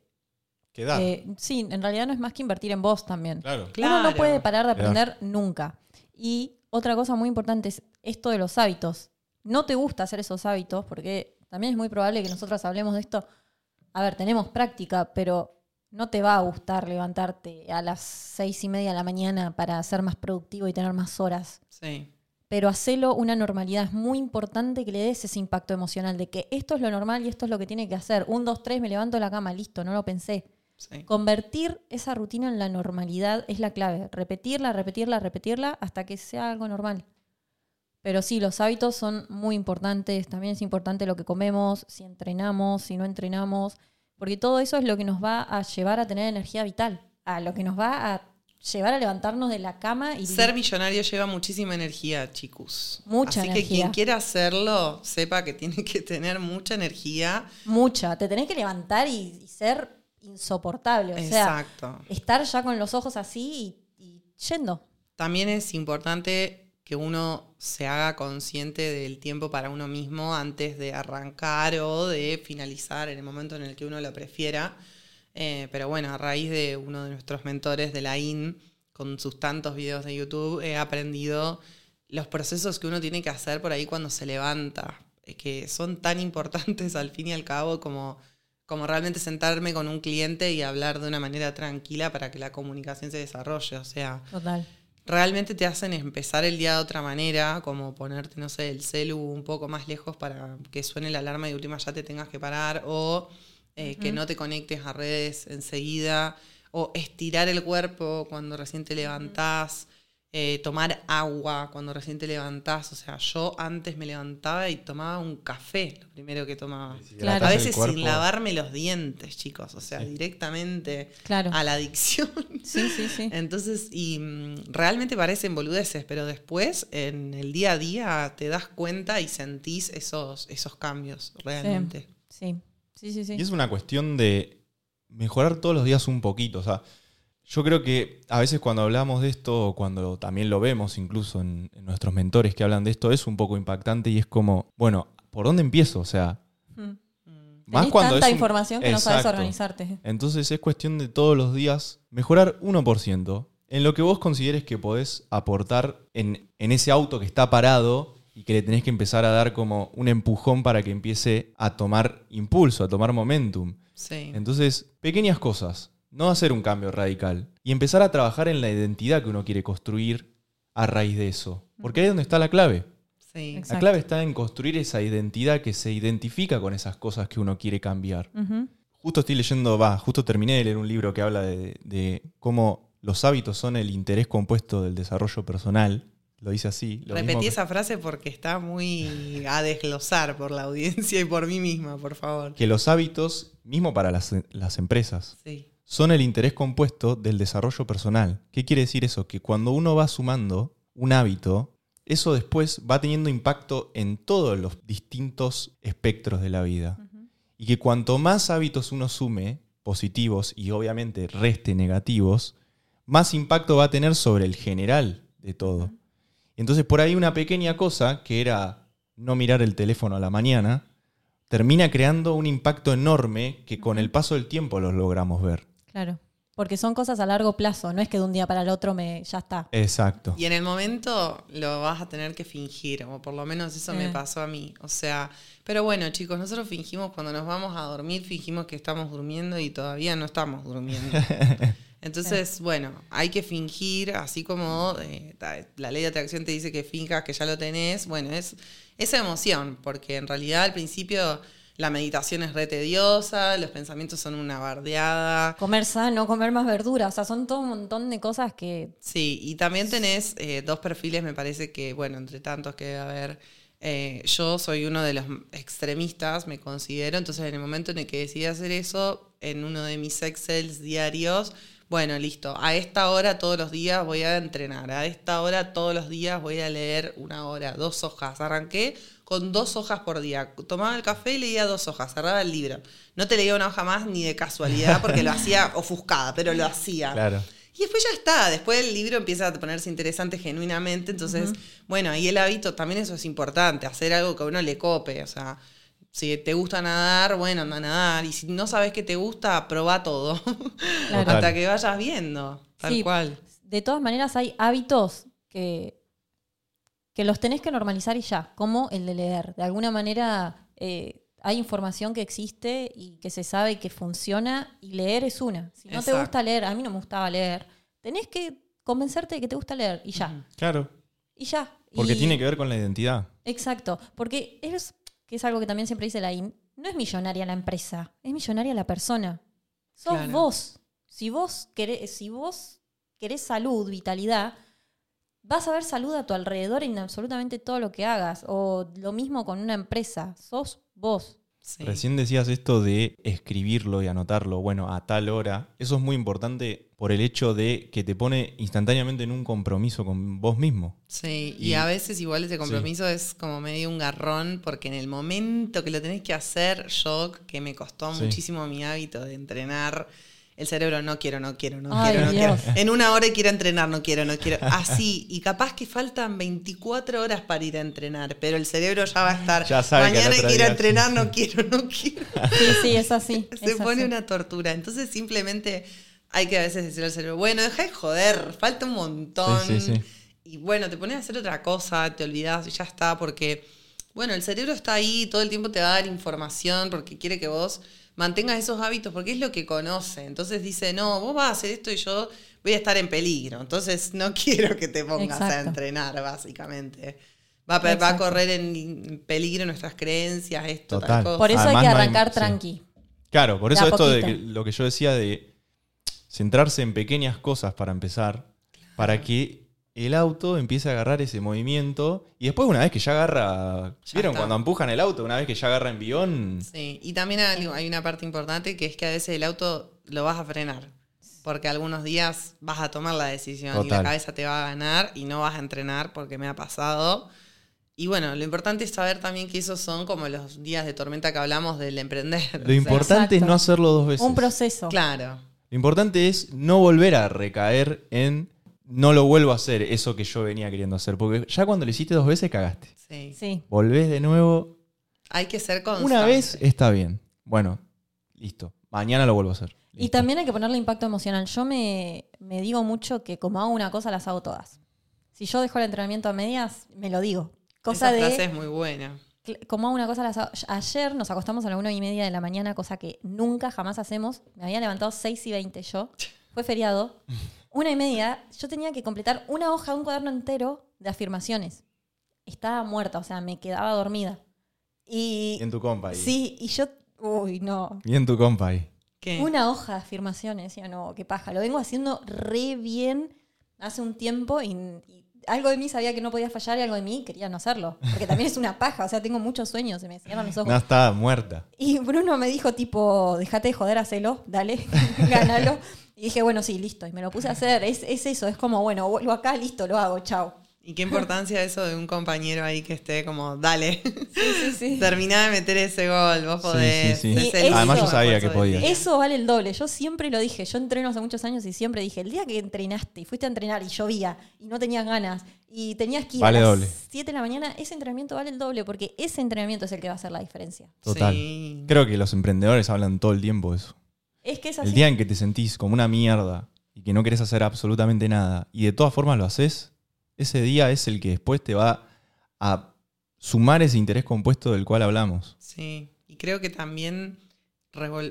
¿Qué edad? eh, sí, en realidad no es más que invertir en vos también. claro. Uno Claro. no puede parar de Claro. aprender nunca. Y otra cosa muy importante es esto de los hábitos. No te gusta hacer esos hábitos porque también es muy probable que nosotros hablemos de esto. A ver, tenemos práctica, pero no te va a gustar levantarte a las seis y media de la mañana para ser más productivo y tener más horas. Sí, Pero hacelo una normalidad. Es muy importante que le des ese impacto emocional de que esto es lo normal y esto es lo que tiene que hacer. Un, dos, tres, me levanto de la cama, listo, no lo pensé. Sí. Convertir esa rutina en la normalidad es la clave. Repetirla, repetirla, repetirla hasta que sea algo normal. Pero sí, los hábitos son muy importantes. También es importante lo que comemos, si entrenamos, si no entrenamos. Porque todo eso es lo que nos va a llevar a tener energía vital. A lo que nos va a llevar a levantarnos de la cama y Ser millonario lleva muchísima energía, chicos. Mucha Así que quien quiera hacerlo, sepa que tiene que tener mucha energía. mucha. Te tenés que levantar y, y ser insoportable. O sea, Exacto. estar ya con los ojos así y, y yendo. También es importante que uno se haga consciente del tiempo para uno mismo antes de arrancar o de finalizar en el momento en el que uno lo prefiera. Eh, pero bueno, a raíz de uno de nuestros mentores de la IN, con sus tantos videos de YouTube, he aprendido los procesos que uno tiene que hacer por ahí cuando se levanta, eh, que son tan importantes al fin y al cabo como, como realmente sentarme con un cliente y hablar de una manera tranquila para que la comunicación se desarrolle. O sea, Total. realmente te hacen empezar el día de otra manera, como ponerte, no sé, el celu un poco más lejos para que suene la alarma y última ya te tengas que parar, o eh, que no te conectes a redes enseguida, o estirar el cuerpo cuando recién te levantás. Eh, tomar agua cuando recién te levantás. O sea, yo antes me levantaba y tomaba un café, lo primero que tomaba. Claro. A veces sin lavarme los dientes, chicos. O sea, directamente Claro. a la adicción. Sí, sí, sí. Entonces, y mm, realmente parecen boludeces, pero después en el día a día te das cuenta y sentís esos, esos cambios realmente. Sí, sí, sí. sí. Y es una cuestión de mejorar todos los días un poquito. O sea, yo creo que a veces cuando hablamos de esto, o cuando también lo vemos incluso en, en nuestros mentores que hablan de esto, es un poco impactante y es como, bueno, ¿por dónde empiezo? O sea, Mm. más Tenés cuando tanta es un- información que no sabes organizarte. Entonces es cuestión de todos los días mejorar 1% en lo que vos consideres que podés aportar en, en ese auto que está parado y que le tenés que empezar a dar como un empujón para que empiece a tomar impulso, a tomar momentum. Sí. Entonces, pequeñas cosas, no hacer un cambio radical y empezar a trabajar en la identidad que uno quiere construir a raíz de eso. Porque ahí es donde está la clave. sí. Exacto. La clave está en construir esa identidad que se identifica con esas cosas que uno quiere cambiar. Justo estoy leyendo, va, justo terminé de leer un libro que habla de, de cómo los hábitos son el interés compuesto del desarrollo personal. Lo dice así. Lo Repetí mismo que- esa frase porque está muy a desglosar por la audiencia y por mí misma, por favor. que los hábitos, mismo para las, las empresas, Sí. Son el interés compuesto del desarrollo personal. ¿Qué quiere decir eso? Que cuando uno va sumando un hábito, eso después va teniendo impacto en todos los distintos espectros de la vida. Y que cuanto más hábitos uno sume, positivos y obviamente reste negativos, más impacto va a tener sobre el general de todo. Entonces por ahí una pequeña cosa, que era no mirar el teléfono a la mañana, termina creando un impacto enorme que con el paso del tiempo los logramos ver. Claro. Porque son cosas a largo plazo, no es que de un día para el otro me ya está. Exacto. Y en el momento lo vas a tener que fingir, o por lo menos eso me Eh. pasó a mí. O sea, pero bueno, chicos, nosotros fingimos cuando nos vamos a dormir, fingimos que estamos durmiendo y todavía no estamos durmiendo. Entonces, bueno, hay que fingir, así como eh, la ley de atracción te dice que finjas que ya lo tenés. Bueno, es esa emoción, porque en realidad al principio la meditación es re tediosa, los pensamientos son una bardeada. Comer sano, comer más verduras, o sea, son todo un montón de cosas que... Sí, y también tenés eh, dos perfiles, me parece que, bueno, entre tantos que debe haber. eh, yo soy uno de los extremistas, me considero, entonces en el momento en el que decidí hacer eso, en uno de mis Excels diarios, bueno, listo, a esta hora todos los días voy a entrenar, a esta hora todos los días voy a leer una hora, dos hojas. Arranqué con dos hojas por día. Tomaba el café y leía dos hojas, cerraba el libro. No te leía una hoja más ni de casualidad porque lo hacía ofuscada, pero lo hacía. Claro. Y después ya está, después el libro empieza a ponerse interesante genuinamente, entonces, bueno, ahí el hábito, también eso es importante, hacer algo que a uno le cope, o sea, si te gusta nadar, bueno, anda a nadar, y si no sabes qué te gusta, probá todo, Claro. hasta que vayas viendo, tal Sí. cual. De todas maneras hay hábitos que, que los tenés que normalizar y ya, como el de leer. De alguna manera eh, hay información que existe y que se sabe que funciona y leer es una. Si no te gusta leer, a mí no me gustaba leer, tenés que convencerte de que te gusta leer y ya. Claro. Y ya. Porque Y- tiene que ver con la identidad. Exacto, porque es, que es algo que también siempre dice la IN, no es millonaria la empresa, es millonaria la persona. Sos Claro. vos. Si vos, querés, si vos querés salud, vitalidad, vas a ver salud a tu alrededor en absolutamente todo lo que hagas. O lo mismo con una empresa, sos vos. Sí. Recién decías esto de escribirlo y anotarlo, bueno, a tal hora. Eso es muy importante por el hecho de que te pone instantáneamente en un compromiso con vos mismo. Sí, y, Y- a veces igual ese compromiso es como medio un garrón, porque en el momento que lo tenés que hacer, yo, que me costó Sí. muchísimo mi hábito de entrenar, el cerebro no quiero, no quiero, no Ay, quiero, no quiero. En una hora quiero entrenar, no quiero, no quiero. Así, y capaz que faltan 24 horas para ir a entrenar, pero el cerebro ya va a estar, Ya sabe que mañana otro quiero entrenar, no quiero, no quiero. Sí, sí, es así. Se es pone así. una tortura. Entonces simplemente hay que a veces decirle al cerebro, bueno, deja de joder, falta un montón. Sí, sí, sí. Y bueno, te pones a hacer otra cosa, te olvidas y ya está, porque, bueno, el cerebro está ahí, todo el tiempo te va a dar información porque quiere que vos mantengas esos hábitos, porque es lo que conoce. Entonces dice, no, vos vas a hacer esto y yo voy a estar en peligro. Entonces no quiero que te pongas a entrenar, básicamente. Va a, va a Exacto. correr en peligro nuestras creencias, esto, Total. tal cosa. Por eso Además, hay que no hay- arrancar sí. tranqui. Claro, por eso esto de que- lo que yo decía de centrarse en pequeñas cosas para empezar, para que el auto empiece a agarrar ese movimiento. Y después, una vez que ya agarra. Ya ¿Vieron está. cuando empujan el auto? Una vez que ya agarra envión. Sí, y también hay, una parte importante que es que a veces el auto lo vas a frenar. Porque algunos días vas a tomar la decisión y la cabeza te va a ganar y no vas a entrenar porque me ha pasado. Y bueno, lo importante es saber también que esos son como los días de tormenta que hablamos del emprender. O Lo sea, importante es no hacerlo dos veces. Un proceso. Claro, Lo importante es no volver a recaer en no lo vuelvo a hacer, eso que yo venía queriendo hacer. Porque ya cuando lo hiciste dos veces cagaste. sí. Sí. Volvés de nuevo. Hay que ser constante. Una vez está bien. Bueno, listo. Mañana lo vuelvo a hacer. Y también hay que ponerle impacto emocional. Yo me, me digo mucho que como hago una cosa, las hago todas. Si yo dejo el entrenamiento a medias, me lo digo. Cosa Esa de... frase es muy buena. Como hago una cosa, las hago- ayer nos acostamos a las una y media de la mañana, cosa que nunca jamás hacemos. Me había levantado 6 y 20 yo. Fue feriado. Una y media, yo tenía que completar una hoja, un cuaderno entero de afirmaciones. Estaba muerta, o sea, me quedaba dormida. Y Y en tu compa ahí. sí, y yo, uy, no. Y en tu compa ahí. ¿Qué? Una hoja de afirmaciones, decía, no, qué paja. Lo vengo haciendo re bien hace un tiempo y, y algo de mí sabía que no podía fallar y algo de mí quería no hacerlo. Porque también es una paja, o sea, tengo muchos sueños, se me cierran los ojos. No, está muerta. Y Bruno me dijo, tipo, déjate de joder, hacelo, dale, gánalo. Y dije, bueno, sí, listo. Y me lo puse a hacer. Es, es eso, es como, bueno, vuelvo acá, listo, lo hago, chao. Y qué importancia eso de un compañero ahí que esté como, dale, Sí, sí, sí. terminá de meter ese gol, vos podés. sí, sí. Sí, eso- Además yo sabía que del podías. día. Eso vale el doble. Yo siempre lo dije. Yo entreno hace muchos años y siempre dije, el día que entrenaste y fuiste a entrenar y llovía y no tenías ganas y tenías que ir Vale a las doble. 7 de la mañana, ese entrenamiento vale el doble porque ese entrenamiento es el que va a hacer la diferencia. Total. Sí. Creo que los emprendedores hablan todo el tiempo de eso. Es que es así. El día en que te sentís como una mierda y que no querés hacer absolutamente nada y de todas formas lo haces, ese día es el que después te va a sumar ese interés compuesto del cual hablamos. Sí, y creo que también,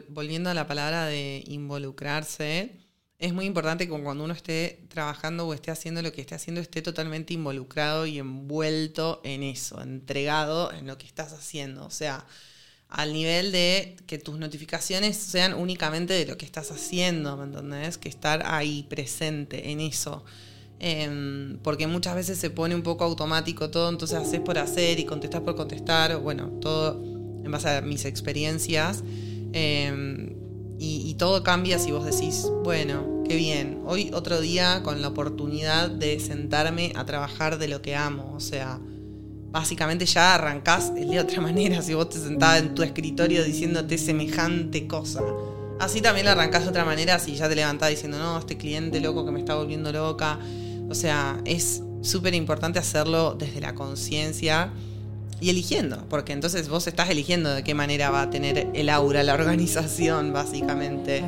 volviendo a la palabra de involucrarse, es muy importante que cuando uno esté trabajando o esté haciendo lo que esté haciendo, esté totalmente involucrado y envuelto en eso, entregado en lo que estás haciendo. O sea, al nivel de que tus notificaciones sean únicamente de lo que estás haciendo, ¿me entendés? Que estar ahí presente en eso. Em, porque muchas veces se pone un poco automático todo, entonces haces por hacer y contestás por contestar, bueno, todo en base a mis experiencias. Em, y, y todo cambia si vos decís, bueno, qué bien, hoy otro día con la oportunidad de sentarme a trabajar de lo que amo, o sea, básicamente ya arrancás de otra manera si vos te sentás en tu escritorio diciéndote semejante cosa. Así también lo arrancás de otra manera si ya te levantás diciendo, no, este cliente loco que me está volviendo loca. O sea, es súper importante hacerlo desde la conciencia y eligiendo, porque entonces vos estás eligiendo de qué manera va a tener el aura la organización, básicamente,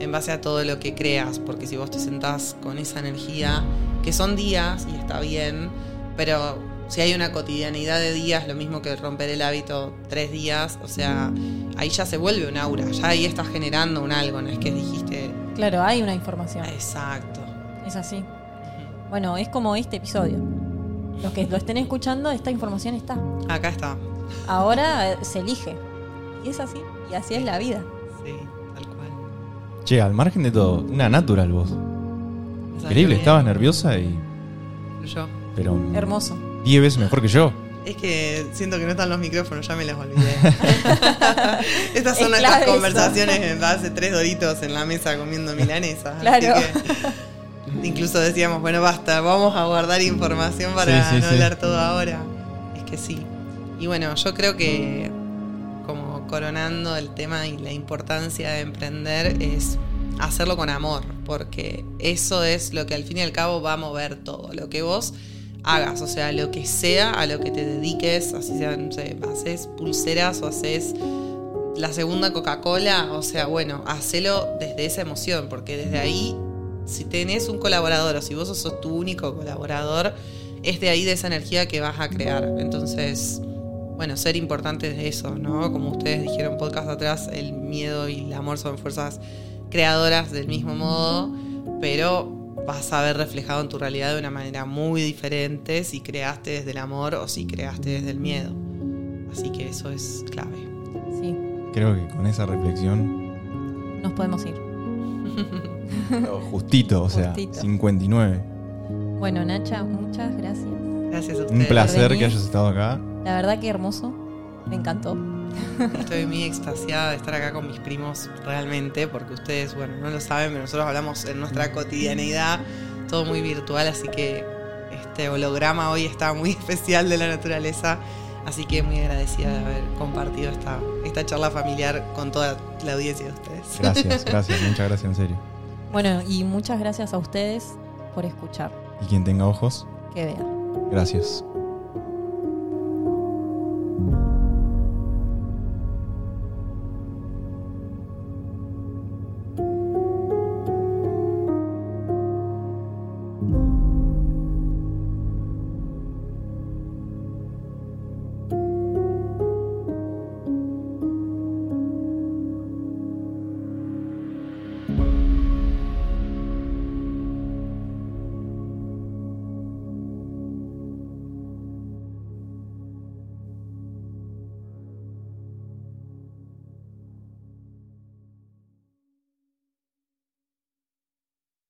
en base a todo lo que creas, porque si vos te sentás con esa energía, que son días y está bien, pero si hay una cotidianidad de días, lo mismo que romper el hábito tres días, o sea, ahí ya se vuelve un aura, ya ahí estás generando un algo, no es que dijiste, Claro, hay una información. exacto. Es así. Bueno, es como este episodio. Los que lo estén escuchando, esta información está. Acá está. Ahora eh, se elige. Y es así. Y así es la vida. Sí, tal cual. Che, al margen de todo, una natural salió Increíble, estabas nerviosa y. Yo. Pero. Hermoso. 10 veces mejor que yo. Es que siento que no están los micrófonos, ya me los olvidé. Estas son Es nuestras clave eso. conversaciones en hace tres doritos en la mesa comiendo milanesas. Claro. Así que incluso decíamos, bueno, basta, vamos a guardar información para Sí, sí, no sí. hablar todo ahora. Es que sí. Y bueno, yo creo que como coronando el tema y la importancia de emprender es hacerlo con amor, porque eso es lo que al fin y al cabo va a mover todo. Lo que vos hagas, o sea, lo que sea a lo que te dediques, así sean, no sé, haces pulseras o haces la segunda Coca-Cola, o sea, bueno, hacelo desde esa emoción, porque desde ahí, si tenés un colaborador o si vos sos tu único colaborador, es de ahí de esa energía que vas a crear. Entonces, bueno, ser importantes de eso, ¿no? Como ustedes dijeron podcast atrás, el miedo y el amor son fuerzas creadoras del mismo modo, pero vas a ver reflejado en tu realidad de una manera muy diferente si creaste desde el amor o si creaste desde el miedo. Así que eso es clave. Sí. Creo que con esa reflexión. Nos podemos ir. Justito, o sea, Justito. 59. Bueno, Nacha, muchas gracias. Gracias a Un ustedes. placer venir. que hayas estado acá. La verdad que hermoso. Me encantó. Estoy muy extasiada de estar acá con mis primos realmente, porque ustedes, bueno, no lo saben, pero nosotros hablamos en nuestra cotidianeidad, todo muy virtual, así que este holograma hoy está muy especial de la naturaleza, así que muy agradecida de haber compartido esta, esta charla familiar con toda la audiencia de ustedes. Gracias, gracias, muchas gracias, en serio. Bueno, y muchas gracias a ustedes por escuchar. Y quien tenga ojos, Que vean. gracias.